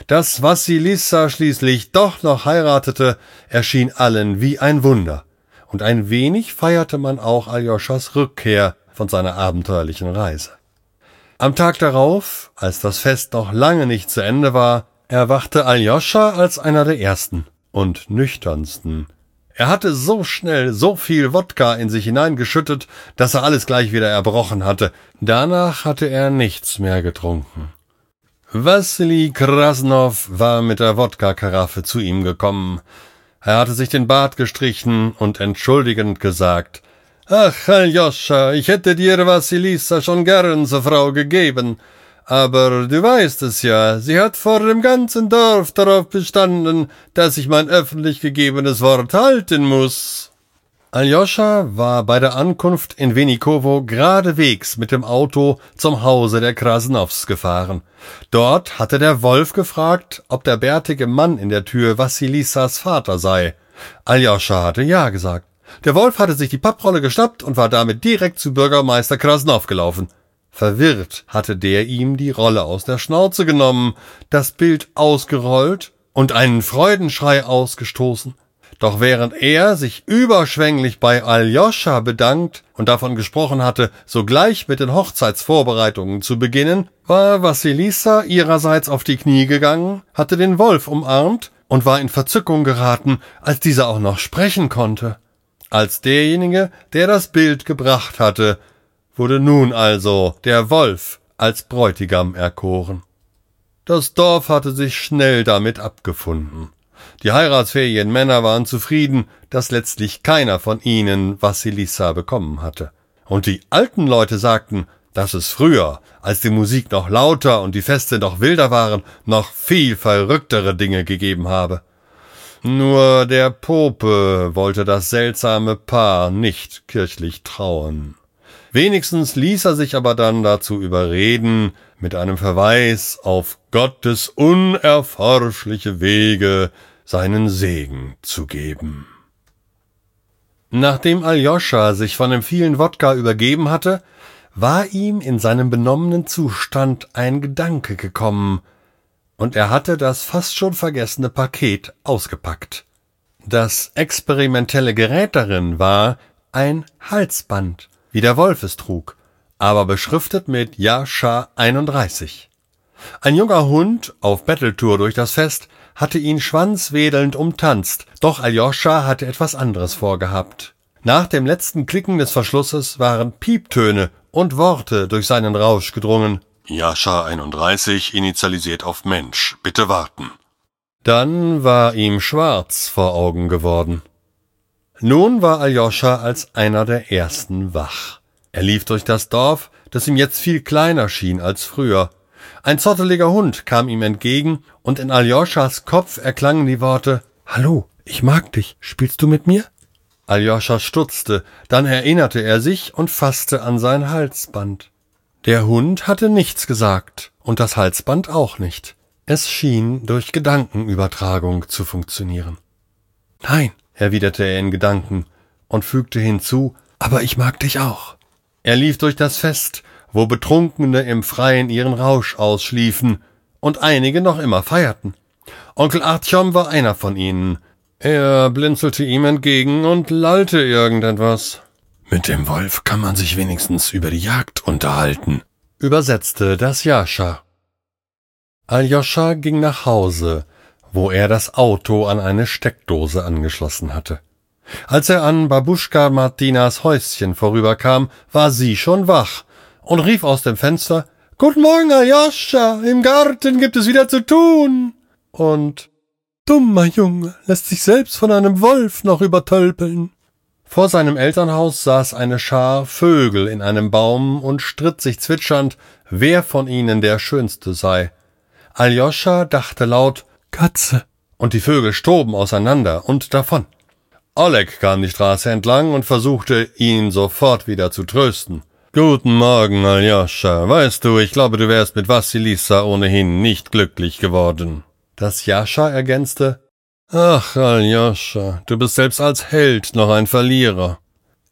Dass Vassilissa schließlich doch noch heiratete, erschien allen wie ein Wunder, und ein wenig feierte man auch Aljoschas Rückkehr von seiner abenteuerlichen Reise. Am Tag darauf, als das Fest noch lange nicht zu Ende war, erwachte Aljoscha als einer der ersten und nüchternsten er hatte so schnell so viel Wodka in sich hineingeschüttet, dass er alles gleich wieder erbrochen hatte. Danach hatte er nichts mehr getrunken. Wassili Krasnov war mit der Wodka-Karaffe zu ihm gekommen. Er hatte sich den Bart gestrichen und entschuldigend gesagt, Ach, Aljoscha, ich hätte dir Vassilisa schon gern zur Frau gegeben, aber du weißt es ja, sie hat vor dem ganzen Dorf darauf bestanden, dass ich mein öffentlich gegebenes Wort halten muss. Aljoscha war bei der Ankunft in Wenikowo geradewegs mit dem Auto zum Hause der Krasnows gefahren. Dort hatte der Wolf gefragt, ob der bärtige Mann in der Tür Vassilisas Vater sei. Aljoscha hatte ja gesagt. Der Wolf hatte sich die Papprolle geschnappt und war damit direkt zu Bürgermeister Krasnow gelaufen. Verwirrt hatte der ihm die Rolle aus der Schnauze genommen, das Bild ausgerollt und einen Freudenschrei ausgestoßen. Doch während er sich überschwänglich bei Aljoscha bedankt und davon gesprochen hatte, sogleich mit den Hochzeitsvorbereitungen zu beginnen, war Vassilisa ihrerseits auf die Knie gegangen, hatte den Wolf umarmt und war in Verzückung geraten, als dieser auch noch sprechen konnte. Als derjenige, der das Bild gebracht hatte, wurde nun also der Wolf als Bräutigam erkoren. Das Dorf hatte sich schnell damit abgefunden. Die heiratsfähigen Männer waren zufrieden, dass letztlich keiner von ihnen Vassilissa bekommen hatte. Und die alten Leute sagten, dass es früher, als die Musik noch lauter und die Feste noch wilder waren, noch viel verrücktere Dinge gegeben habe. Nur der Pope wollte das seltsame Paar nicht kirchlich trauen. Wenigstens ließ er sich aber dann dazu überreden, mit einem Verweis auf Gottes unerforschliche Wege seinen Segen zu geben. Nachdem Aljoscha sich von dem vielen Wodka übergeben hatte, war ihm in seinem benommenen Zustand ein Gedanke gekommen, und er hatte das fast schon vergessene Paket ausgepackt. Das experimentelle Gerät darin war ein Halsband, wie der Wolf es trug, aber beschriftet mit Jascha 31. Ein junger Hund auf Battletour durch das Fest hatte ihn schwanzwedelnd umtanzt, doch Aljoscha hatte etwas anderes vorgehabt. Nach dem letzten Klicken des Verschlusses waren Pieptöne und Worte durch seinen Rausch gedrungen. Jascha 31 initialisiert auf Mensch. Bitte warten. Dann war ihm schwarz vor Augen geworden. Nun war Aljoscha als einer der ersten wach. Er lief durch das Dorf, das ihm jetzt viel kleiner schien als früher. Ein zotteliger Hund kam ihm entgegen, und in Aljoschas Kopf erklangen die Worte Hallo, ich mag dich, spielst du mit mir? Aljoscha stutzte, dann erinnerte er sich und fasste an sein Halsband. Der Hund hatte nichts gesagt, und das Halsband auch nicht. Es schien durch Gedankenübertragung zu funktionieren. Nein, erwiderte er in Gedanken und fügte hinzu, aber ich mag dich auch. Er lief durch das Fest, wo Betrunkene im Freien ihren Rausch ausschliefen und einige noch immer feierten. Onkel Artyom war einer von ihnen. Er blinzelte ihm entgegen und lallte irgendetwas. Mit dem Wolf kann man sich wenigstens über die Jagd unterhalten, übersetzte das Jascha. Aljoscha ging nach Hause, wo er das Auto an eine Steckdose angeschlossen hatte. Als er an Babuschka Martinas Häuschen vorüberkam, war sie schon wach und rief aus dem Fenster Guten Morgen, Aljoscha, im Garten gibt es wieder zu tun. Und dummer Junge lässt sich selbst von einem Wolf noch übertölpeln. Vor seinem Elternhaus saß eine Schar Vögel in einem Baum und stritt sich zwitschernd, wer von ihnen der schönste sei. Aljoscha dachte laut Katze, und die Vögel stoben auseinander und davon. Oleg kam die Straße entlang und versuchte, ihn sofort wieder zu trösten. Guten Morgen, Aljoscha. Weißt du, ich glaube, du wärst mit Vassilisa ohnehin nicht glücklich geworden. Das Jascha ergänzte, Ach, Aljoscha, du bist selbst als Held noch ein Verlierer.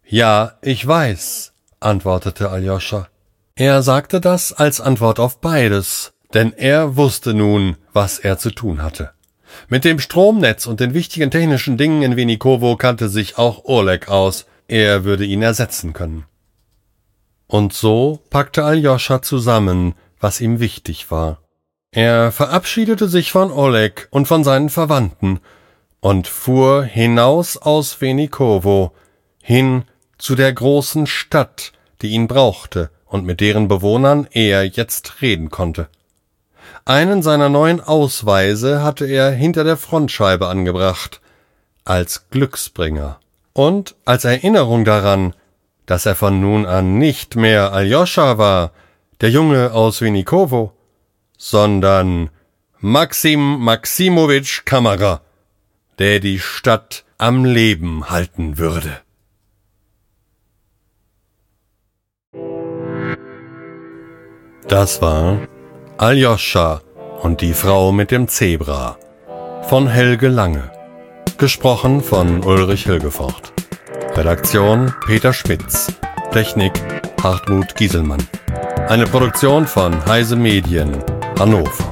Ja, ich weiß, antwortete Aljoscha. Er sagte das als Antwort auf beides, denn er wusste nun, was er zu tun hatte. Mit dem Stromnetz und den wichtigen technischen Dingen in Wenikowo kannte sich auch Oleg aus, er würde ihn ersetzen können. Und so packte Aljoscha zusammen, was ihm wichtig war. Er verabschiedete sich von Oleg und von seinen Verwandten und fuhr hinaus aus Wenikowo, hin zu der großen Stadt, die ihn brauchte und mit deren Bewohnern er jetzt reden konnte. Einen seiner neuen Ausweise hatte er hinter der Frontscheibe angebracht, als Glücksbringer und als Erinnerung daran, dass er von nun an nicht mehr Aljoscha war, der Junge aus Winikowo, sondern Maxim Maximowitsch Kammerer, der die Stadt am Leben halten würde. Das war Aljoscha und die Frau mit dem Zebra von Helge Lange. Gesprochen von Ulrich Hilgefort. Redaktion Peter Spitz. Technik Hartmut Gieselmann. Eine Produktion von Heise Medien Hannover.